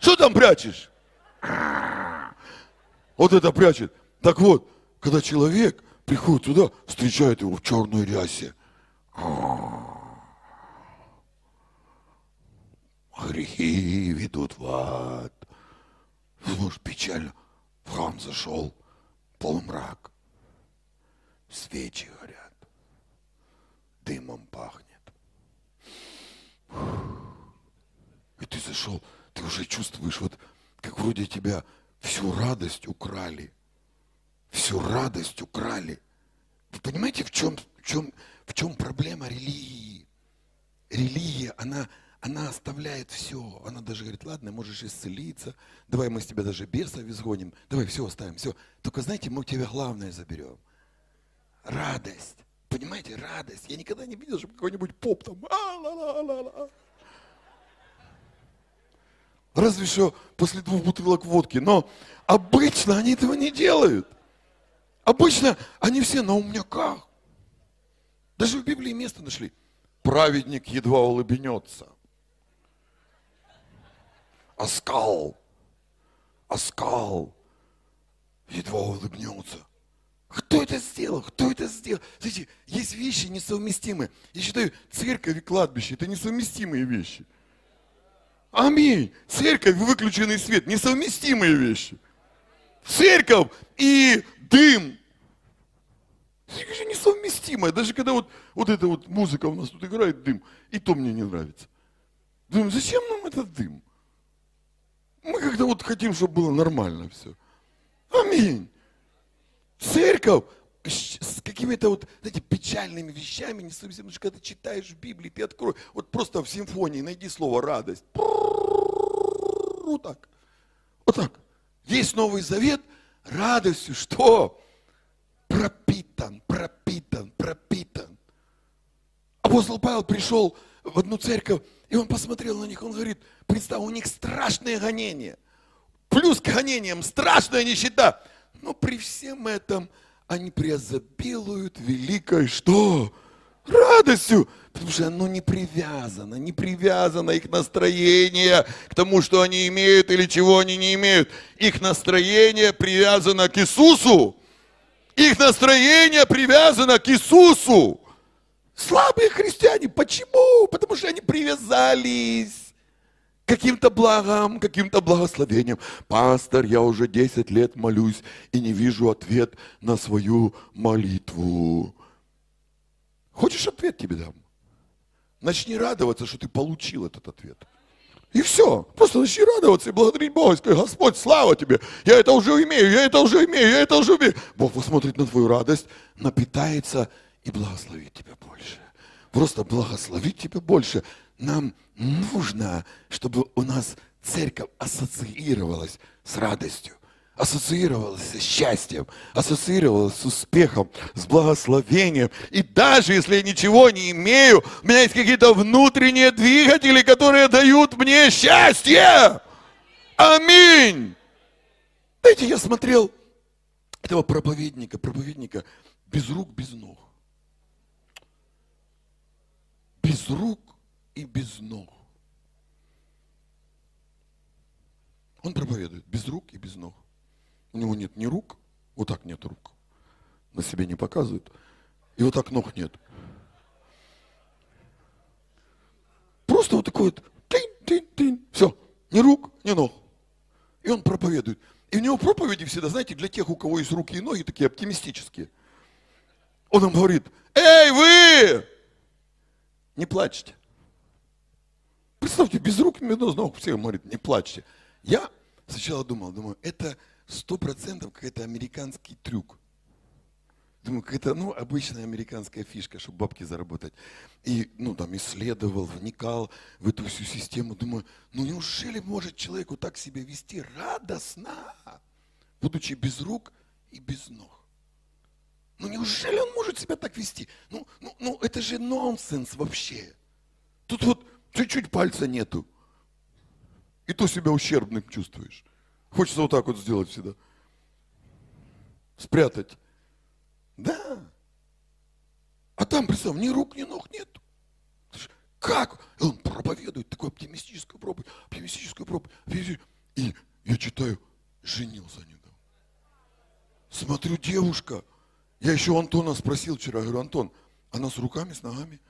Что там прячешь? Вот это прячет. Так вот, когда человек приходит туда, встречает его в черной рясе. Грехи ведут в ад. Может, печально. В храм зашел, полумрак. Свечи горят. Дымом пахнет. И ты зашел, ты уже чувствуешь, вот как вроде тебя всю радость украли. Всю радость украли. Вы понимаете, в чем, в чем, в чем проблема религии? Религия, она, она оставляет все. Она даже говорит, ладно, можешь исцелиться, давай мы с тебя даже бесов изгоним, давай все оставим, все. Только знаете, мы у тебя главное заберем. Радость. Понимаете, радость. Я никогда не видел, чтобы какой-нибудь поп там, а-ла-ла-ла-ла. Разве что после двух бутылок водки. Но обычно они этого не делают. Обычно они все на умняках. Даже в Библии место нашли. Праведник едва улыбнется. Оскал. Оскал. Едва улыбнется. Кто это сделал? Кто это сделал? Знаете, есть вещи несовместимые. Я считаю, церковь и кладбище – это несовместимые вещи. Аминь. Церковь и выключенный свет – несовместимые вещи. Церковь и дым это же несовместимое. Даже когда вот, вот эта вот музыка у нас тут играет, дым, и то мне не нравится. Думаю, зачем нам этот дым? Мы когда вот хотим, чтобы было нормально все. Аминь. Церковь с какими-то вот, знаете, печальными вещами не совсем. Когда ты читаешь в Библии, ты открой, вот просто в симфонии найди слово радость. Вот так. Вот так. Весь Новый Завет радостью, что? Пропитан, пропитан, пропитан. Апостол Павел пришел в одну церковь, и он посмотрел на них, он говорит, представь, у них страшные гонения. Плюс к гонениям страшная нищета. Но при всем этом они преизобилуют великой что? Радостью. Потому что оно не привязано, не привязано их настроение к тому, что они имеют или чего они не имеют. Их настроение привязано к Иисусу. Их настроение привязано к Иисусу. Слабые христиане. Почему? Потому что они привязались каким-то благом, каким-то благословением. Пастор, я уже 10 лет молюсь и не вижу ответ на свою молитву. Хочешь ответ тебе дам? Начни радоваться, что ты получил этот ответ. И все. Просто начни радоваться и благодарить Бога. И сказать, Господь, слава тебе. Я это уже имею, я это уже имею, я это уже имею. Бог посмотрит на твою радость, напитается и благословит тебя больше. Просто благословит тебя больше нам нужно, чтобы у нас церковь ассоциировалась с радостью, ассоциировалась с счастьем, ассоциировалась с успехом, с благословением. И даже если я ничего не имею, у меня есть какие-то внутренние двигатели, которые дают мне счастье. Аминь. Знаете, я смотрел этого проповедника, проповедника без рук, без ног. Без рук и без ног. Он проповедует без рук и без ног. У него нет ни рук, вот так нет рук. На себе не показывает. И вот так ног нет. Просто вот такой вот тынь-тынь-тынь. Все. Ни рук, ни ног. И он проповедует. И у него проповеди всегда, знаете, для тех, у кого есть руки и ноги, такие оптимистические. Он им говорит, эй, вы, не плачьте. Представьте, без рук, без ног, все говорит, не плачьте. Я сначала думал, думаю, это сто процентов какой-то американский трюк. Думаю, какая-то, ну, обычная американская фишка, чтобы бабки заработать. И, ну, там, исследовал, вникал в эту всю систему. Думаю, ну, неужели может человеку так себя вести радостно, будучи без рук и без ног? Ну, неужели он может себя так вести? Ну, ну, ну это же нонсенс вообще. Тут вот чуть-чуть пальца нету. И то себя ущербным чувствуешь. Хочется вот так вот сделать всегда. Спрятать. Да. А там, представь, ни рук, ни ног нету. Как? И он проповедует такую оптимистическую проповедь, оптимистическую проповедь. И я читаю, женился недавно. Смотрю, девушка. Я еще у Антона спросил вчера, говорю, Антон, она с руками, с ногами?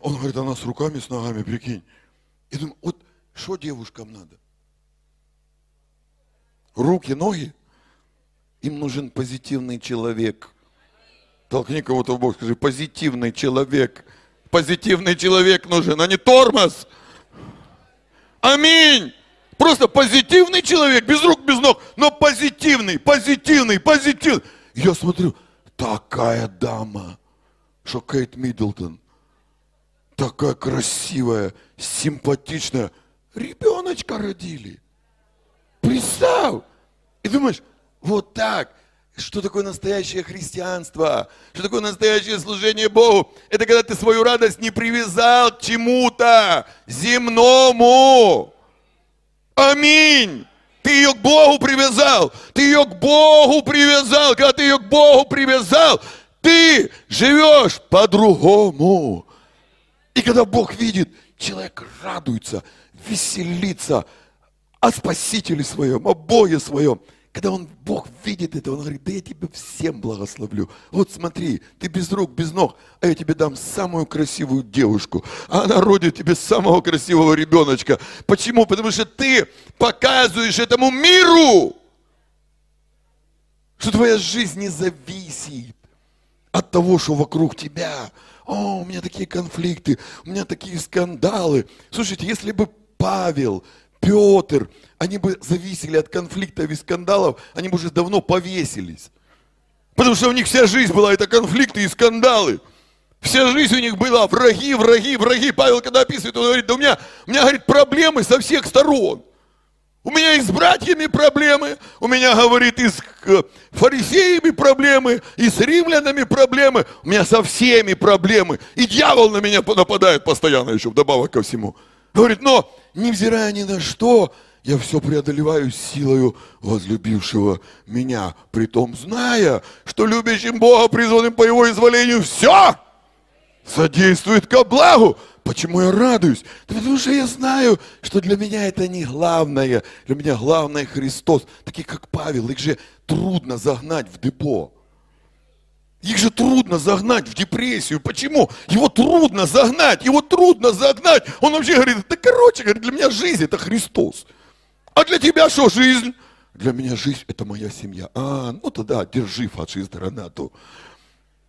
Он говорит, она с руками, с ногами, прикинь. И думаю, вот что девушкам надо? Руки, ноги? Им нужен позитивный человек. Толкни кого-то в бок, скажи, позитивный человек. Позитивный человек нужен, а не тормоз. Аминь. Просто позитивный человек, без рук, без ног, но позитивный, позитивный, позитивный. Я смотрю, такая дама, что Кейт Миддлтон такая красивая, симпатичная. Ребеночка родили. Представь! И думаешь, вот так. Что такое настоящее христианство? Что такое настоящее служение Богу? Это когда ты свою радость не привязал к чему-то земному. Аминь. Ты ее к Богу привязал. Ты ее к Богу привязал. Когда ты ее к Богу привязал, ты живешь по-другому. И когда Бог видит, человек радуется, веселится о Спасителе своем, о Боге своем. когда он, Бог видит это, он говорит, да я тебя всем благословлю. Вот смотри, ты без рук, без ног, а я тебе дам самую красивую девушку. А она родит тебе самого красивого ребеночка. Почему? Потому что ты показываешь этому миру, что твоя жизнь не зависит от того, что вокруг тебя. О, у меня такие конфликты, у меня такие скандалы. Слушайте, если бы Павел, Петр, они бы зависели от конфликтов и скандалов, они бы уже давно повесились. Потому что у них вся жизнь была это конфликты и скандалы. Вся жизнь у них была враги, враги, враги. Павел, когда описывает, он говорит, да у меня, у меня, говорит, проблемы со всех сторон. У меня и с братьями проблемы, у меня, говорит, и с фарисеями проблемы, и с римлянами проблемы, у меня со всеми проблемы. И дьявол на меня нападает постоянно еще, вдобавок ко всему. Говорит, но, невзирая ни на что, я все преодолеваю силою возлюбившего меня, притом зная, что любящим Бога, призванным по его изволению, все содействует ко благу. Почему я радуюсь? Да потому что я знаю, что для меня это не главное. Для меня главное Христос. Такие как Павел, их же трудно загнать в депо. Их же трудно загнать в депрессию. Почему? Его трудно загнать, его трудно загнать. Он вообще говорит, да короче, говорит, для меня жизнь это Христос. А для тебя что жизнь? Для меня жизнь это моя семья. А, ну тогда держи фашист гранату.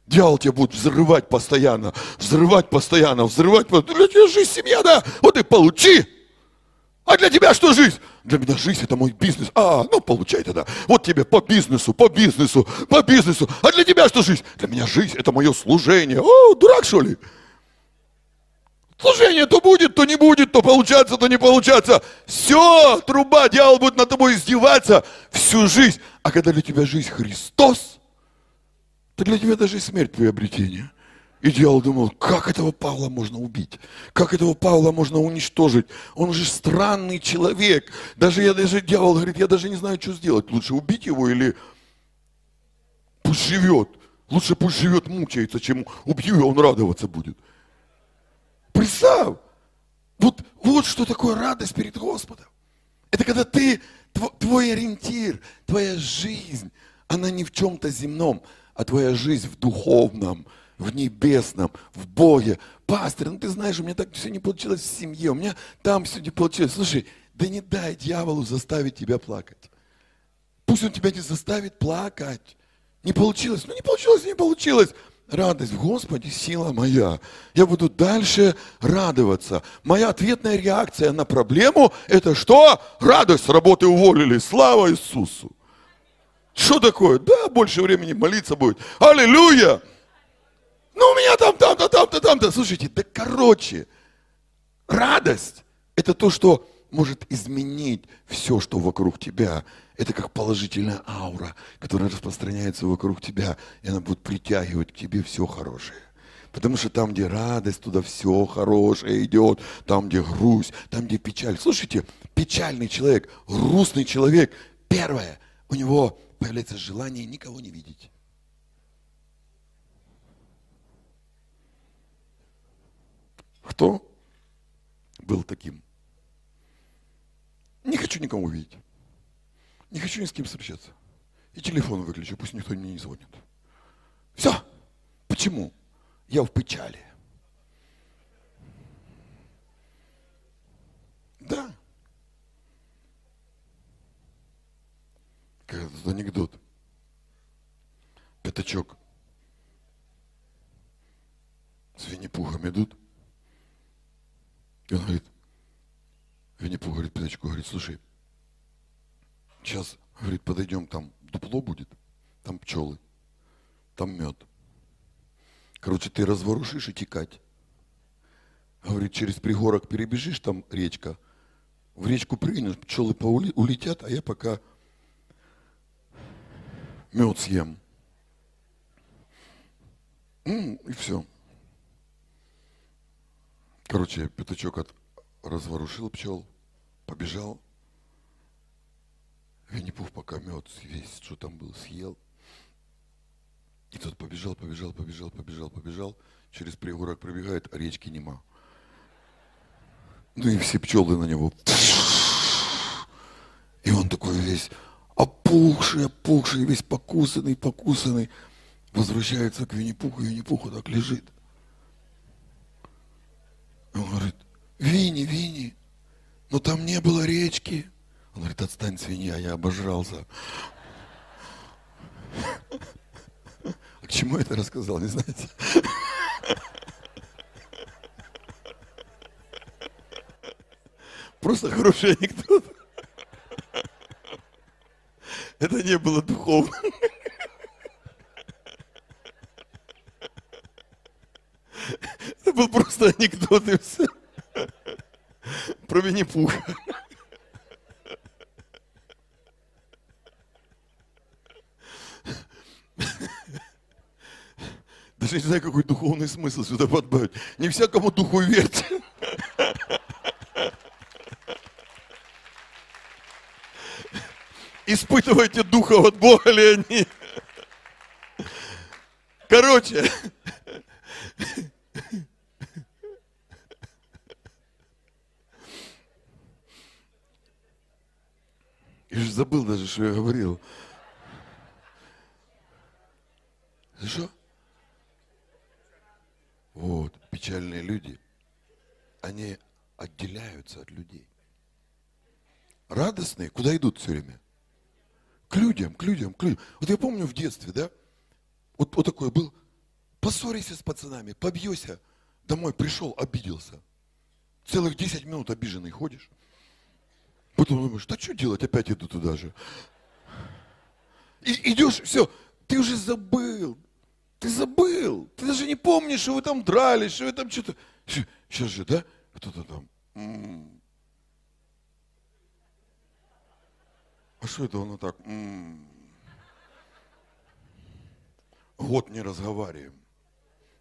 Дьявол тебя будет взрывать постоянно, взрывать постоянно, взрывать постоянно. Для тебя жизнь семья, да? Вот и получи. А для тебя что жизнь? Для меня жизнь это мой бизнес. А, ну получай тогда. Вот тебе по бизнесу, по бизнесу, по бизнесу. А для тебя что жизнь? Для меня жизнь это мое служение. О, дурак что ли? Служение то будет, то не будет, то получаться, то не получаться. Все, труба, дьявол будет над тобой издеваться всю жизнь. А когда для тебя жизнь Христос, то для тебя даже смерть твое обретение. И дьявол думал, как этого Павла можно убить? Как этого Павла можно уничтожить? Он же странный человек. Даже я, даже дьявол говорит, я даже не знаю, что сделать. Лучше убить его или пусть живет. Лучше пусть живет, мучается, чем убью, и он радоваться будет. Представь, вот, вот что такое радость перед Господом. Это когда ты, твой ориентир, твоя жизнь, она не в чем-то земном, а твоя жизнь в духовном, в небесном, в Боге. Пастор, ну ты знаешь, у меня так все не получилось в семье, у меня там все не получилось. Слушай, да не дай дьяволу заставить тебя плакать. Пусть он тебя не заставит плакать. Не получилось, ну не получилось, не получилось. Радость в Господе, сила моя. Я буду дальше радоваться. Моя ответная реакция на проблему – это что? Радость, с работы уволили. Слава Иисусу. Что такое? Да, больше времени молиться будет. Аллилуйя! Ну, у меня там, там-то, там-то, там-то. Слушайте, да короче, радость – это то, что может изменить все, что вокруг тебя. Это как положительная аура, которая распространяется вокруг тебя, и она будет притягивать к тебе все хорошее. Потому что там, где радость, туда все хорошее идет. Там, где грусть, там, где печаль. Слушайте, печальный человек, грустный человек, первое, у него появляется желание никого не видеть. Кто был таким? Не хочу никого видеть. Не хочу ни с кем встречаться. И телефон выключу, пусть никто мне не звонит. Все. Почему? Я в печали. Да. как этот анекдот. Пятачок с Винни-Пухом идут. И он говорит, Винни-Пух говорит Пятачку, говорит, слушай, сейчас, говорит, подойдем, там дупло будет, там пчелы, там мед. Короче, ты разворушишь и текать. Говорит, через пригорок перебежишь, там речка. В речку прыгнешь, пчелы улетят, а я пока мед съем. И все. Короче, пятачок от, разворушил пчел, побежал. Винни-Пух пока мед весь, что там был, съел. И тот побежал, побежал, побежал, побежал, побежал. Через пригорок пробегает, а речки нема. Ну и все пчелы на него. И он такой весь, опухший, опухший, весь покусанный, покусанный. Возвращается к Винни-Пуху, Винни-Пуху так лежит. Он говорит, Винни, Винни, но там не было речки. Он говорит, отстань, свинья, я обожрался. А к чему это рассказал, не знаете? Просто хороший анекдот. Это не было духовно. Это был просто анекдот и все. Про Винни-Пуха. Даже не знаю, какой духовный смысл сюда подбавить. Не всякому духу верьте. Испытывайте духа от Бога ли они. Короче, Я же забыл даже, что я говорил. Что? Вот, печальные люди, они отделяются от людей. Радостные, куда идут все время? К людям, к людям, к людям. Вот я помню в детстве, да, вот, вот такой был, поссорися с пацанами, побьешься, домой пришел, обиделся. Целых 10 минут обиженный ходишь. Потом думаешь, да что делать, опять иду туда же. И идешь, все, ты уже забыл. Ты забыл. Ты даже не помнишь, что вы там дрались, что вы там что-то... Сейчас же, да? Кто-то там... М-м. А что это он так? М-м. Год не разговариваем.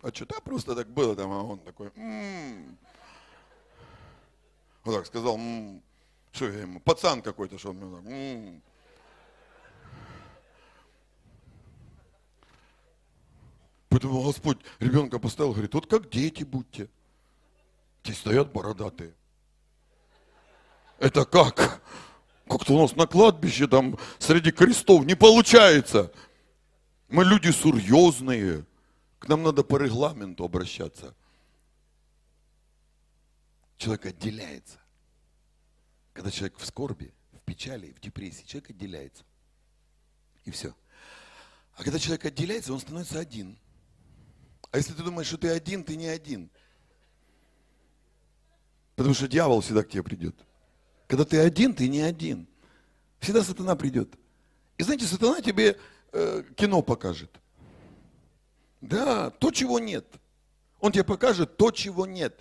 А что, да, просто так было там, а он такой... М-м. Вот так сказал, м-м. Что я ему, пацан какой-то, что он мне так, м-м. Поэтому Господь ребенка поставил, говорит, вот как дети будьте. Те стоят бородатые. Это как? Как-то у нас на кладбище там среди крестов не получается. Мы люди серьезные. К нам надо по регламенту обращаться. Человек отделяется. Когда человек в скорби, в печали, в депрессии, человек отделяется. И все. А когда человек отделяется, он становится один. А если ты думаешь, что ты один, ты не один. Потому что дьявол всегда к тебе придет. Когда ты один, ты не один. Всегда сатана придет. И знаете, сатана тебе э, кино покажет. Да, то, чего нет. Он тебе покажет то, чего нет.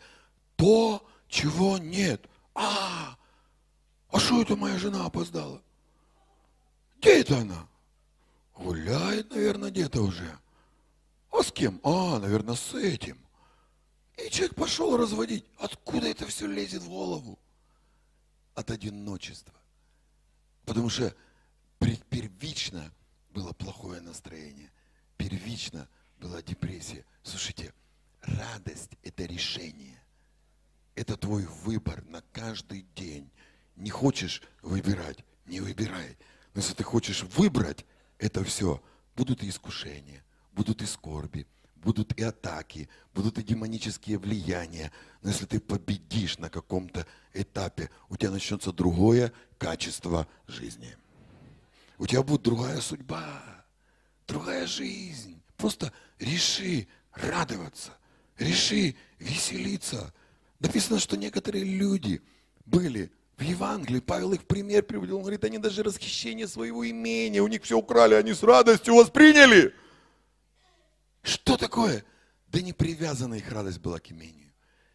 То, чего нет. А, а что это моя жена опоздала? Где это она? Гуляет, наверное, где-то уже. А с кем? А, наверное, с этим. И человек пошел разводить. Откуда это все лезет в голову? От одиночества. Потому что первично было плохое настроение. Первично была депрессия. Слушайте, радость – это решение. Это твой выбор на каждый день. Не хочешь выбирать, не выбирай. Но если ты хочешь выбрать это все, будут и искушения, будут и скорби, будут и атаки, будут и демонические влияния. Но если ты победишь на каком-то этапе, у тебя начнется другое качество жизни. У тебя будет другая судьба, другая жизнь. Просто реши радоваться, реши веселиться. Написано, что некоторые люди были в Евангелии Павел их пример приводил. Он говорит, они даже расхищение своего имения, у них все украли, они с радостью восприняли. Что такое? Да не привязана их радость была к имению.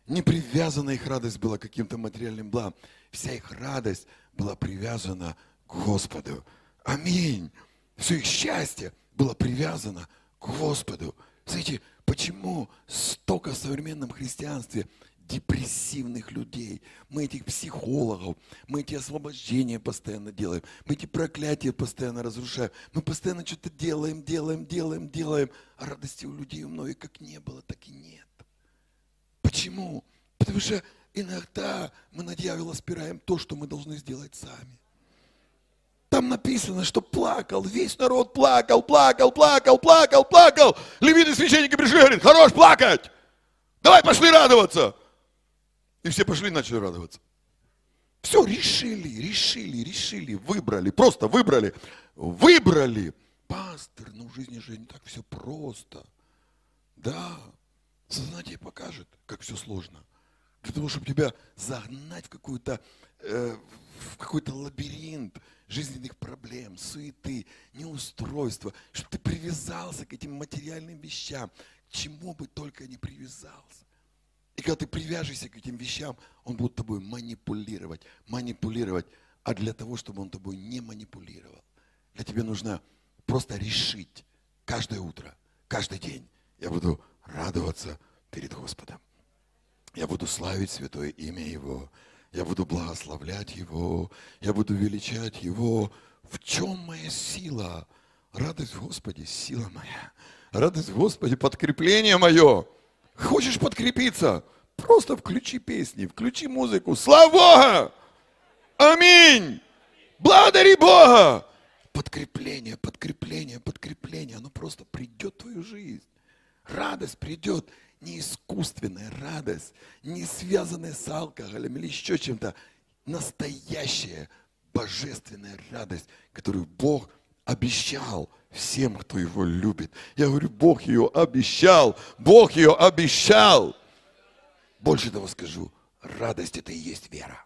Не привязана их радость была к каким-то материальным благам. Вся их радость была привязана к Господу. Аминь. Все их счастье было привязано к Господу. Знаете, почему столько в современном христианстве депрессивных людей, мы этих психологов, мы эти освобождения постоянно делаем, мы эти проклятия постоянно разрушаем, мы постоянно что-то делаем, делаем, делаем, делаем, а радости у людей у многих как не было, так и нет. Почему? Потому что иногда мы на дьявола спираем то, что мы должны сделать сами. Там написано, что плакал, весь народ плакал, плакал, плакал, плакал, плакал. Левиты священники пришли, говорит, хорош плакать, давай пошли радоваться. И все пошли и начали радоваться. Все, решили, решили, решили, выбрали, просто выбрали, выбрали. Пастор, ну в жизни же не так все просто. Да, сознание покажет, как все сложно. Для того, чтобы тебя загнать в какую-то э, в какой-то лабиринт жизненных проблем, суеты, неустройства, чтобы ты привязался к этим материальным вещам, к чему бы только не привязался. И когда ты привяжешься к этим вещам, он будет тобой манипулировать, манипулировать. А для того, чтобы он тобой не манипулировал, для тебя нужно просто решить каждое утро, каждый день. Я буду радоваться перед Господом. Я буду славить святое имя Его. Я буду благословлять Его. Я буду величать Его. В чем моя сила? Радость в Господе, сила моя. Радость в Господе, подкрепление мое. Хочешь подкрепиться? Просто включи песни, включи музыку. Слава Бога! Аминь! Благодари Бога! Подкрепление, подкрепление, подкрепление. Оно просто придет в твою жизнь. Радость придет не искусственная радость, не связанная с алкоголем или еще чем-то. Настоящая божественная радость, которую Бог обещал всем, кто его любит. Я говорю, Бог ее обещал, Бог ее обещал. Больше того скажу, радость это и есть вера.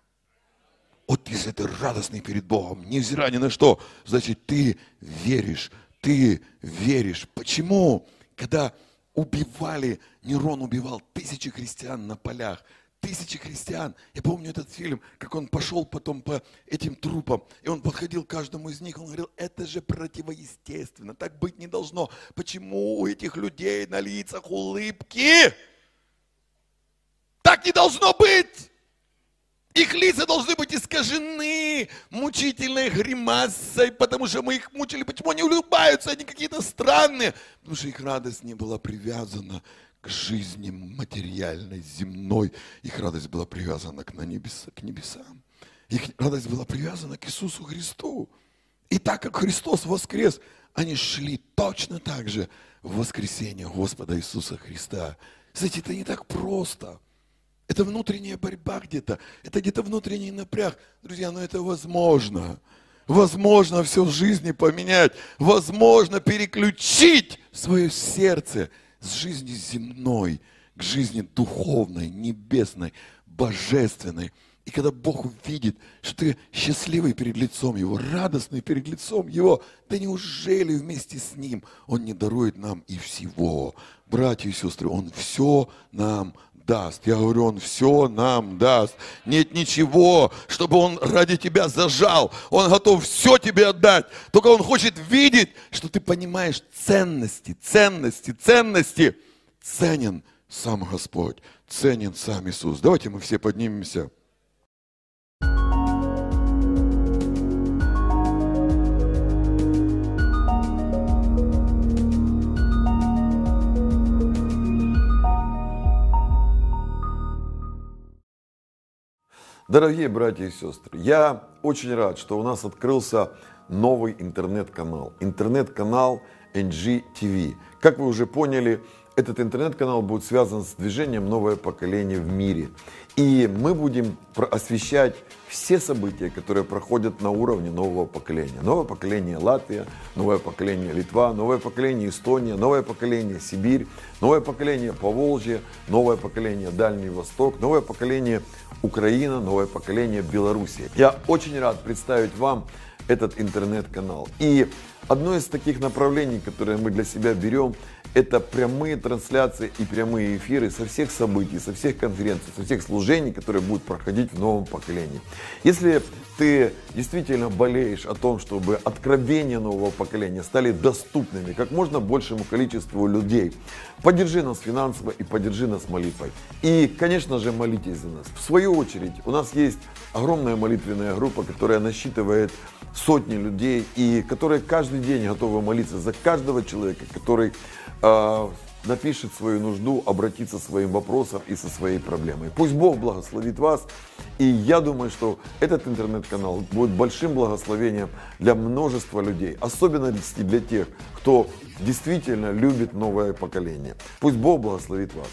Вот если ты радостный перед Богом, невзирая ни на что, значит ты веришь, ты веришь. Почему? Когда убивали, Нерон убивал тысячи христиан на полях, тысячи христиан. Я помню этот фильм, как он пошел потом по этим трупам, и он подходил к каждому из них, он говорил, это же противоестественно, так быть не должно. Почему у этих людей на лицах улыбки? Так не должно быть! Их лица должны быть искажены мучительной гримасой, потому что мы их мучили. Почему они улыбаются? Они какие-то странные. Потому что их радость не была привязана к жизни материальной, земной. Их радость была привязана к, небеса, к небесам. Их радость была привязана к Иисусу Христу. И так как Христос воскрес, они шли точно так же в воскресение Господа Иисуса Христа. Знаете, это не так просто – это внутренняя борьба где-то, это где-то внутренний напряг. Друзья, но это возможно. Возможно все в жизни поменять. Возможно переключить свое сердце с жизни земной к жизни духовной, небесной, божественной. И когда Бог увидит, что ты счастливый перед лицом Его, радостный перед лицом Его, да неужели вместе с Ним Он не дарует нам и всего? Братья и сестры, Он все нам даст. Я говорю, Он все нам даст. Нет ничего, чтобы Он ради тебя зажал. Он готов все тебе отдать. Только Он хочет видеть, что ты понимаешь ценности, ценности, ценности. Ценен сам Господь, ценен сам Иисус. Давайте мы все поднимемся. Дорогие братья и сестры, я очень рад, что у нас открылся новый интернет-канал. Интернет-канал NG Как вы уже поняли, этот интернет-канал будет связан с движением «Новое поколение в мире». И мы будем освещать все события, которые проходят на уровне нового поколения. Новое поколение Латвия, новое поколение Литва, новое поколение Эстония, новое поколение Сибирь, новое поколение Поволжье, новое поколение Дальний Восток, новое поколение Украина, новое поколение Белоруссия. Я очень рад представить вам этот интернет-канал. И одно из таких направлений, которые мы для себя берем, это прямые трансляции и прямые эфиры со всех событий, со всех конференций, со всех служений, которые будут проходить в новом поколении. Если ты действительно болеешь о том, чтобы откровения нового поколения стали доступными как можно большему количеству людей, поддержи нас финансово и поддержи нас молитвой. И, конечно же, молитесь за нас. В свою очередь, у нас есть огромная молитвенная группа, которая насчитывает сотни людей и которые каждый день готовы молиться за каждого человека, который э, напишет свою нужду, обратится своим вопросом и со своей проблемой. Пусть Бог благословит вас. И я думаю, что этот интернет-канал будет большим благословением для множества людей, особенно для тех, кто действительно любит новое поколение. Пусть Бог благословит вас.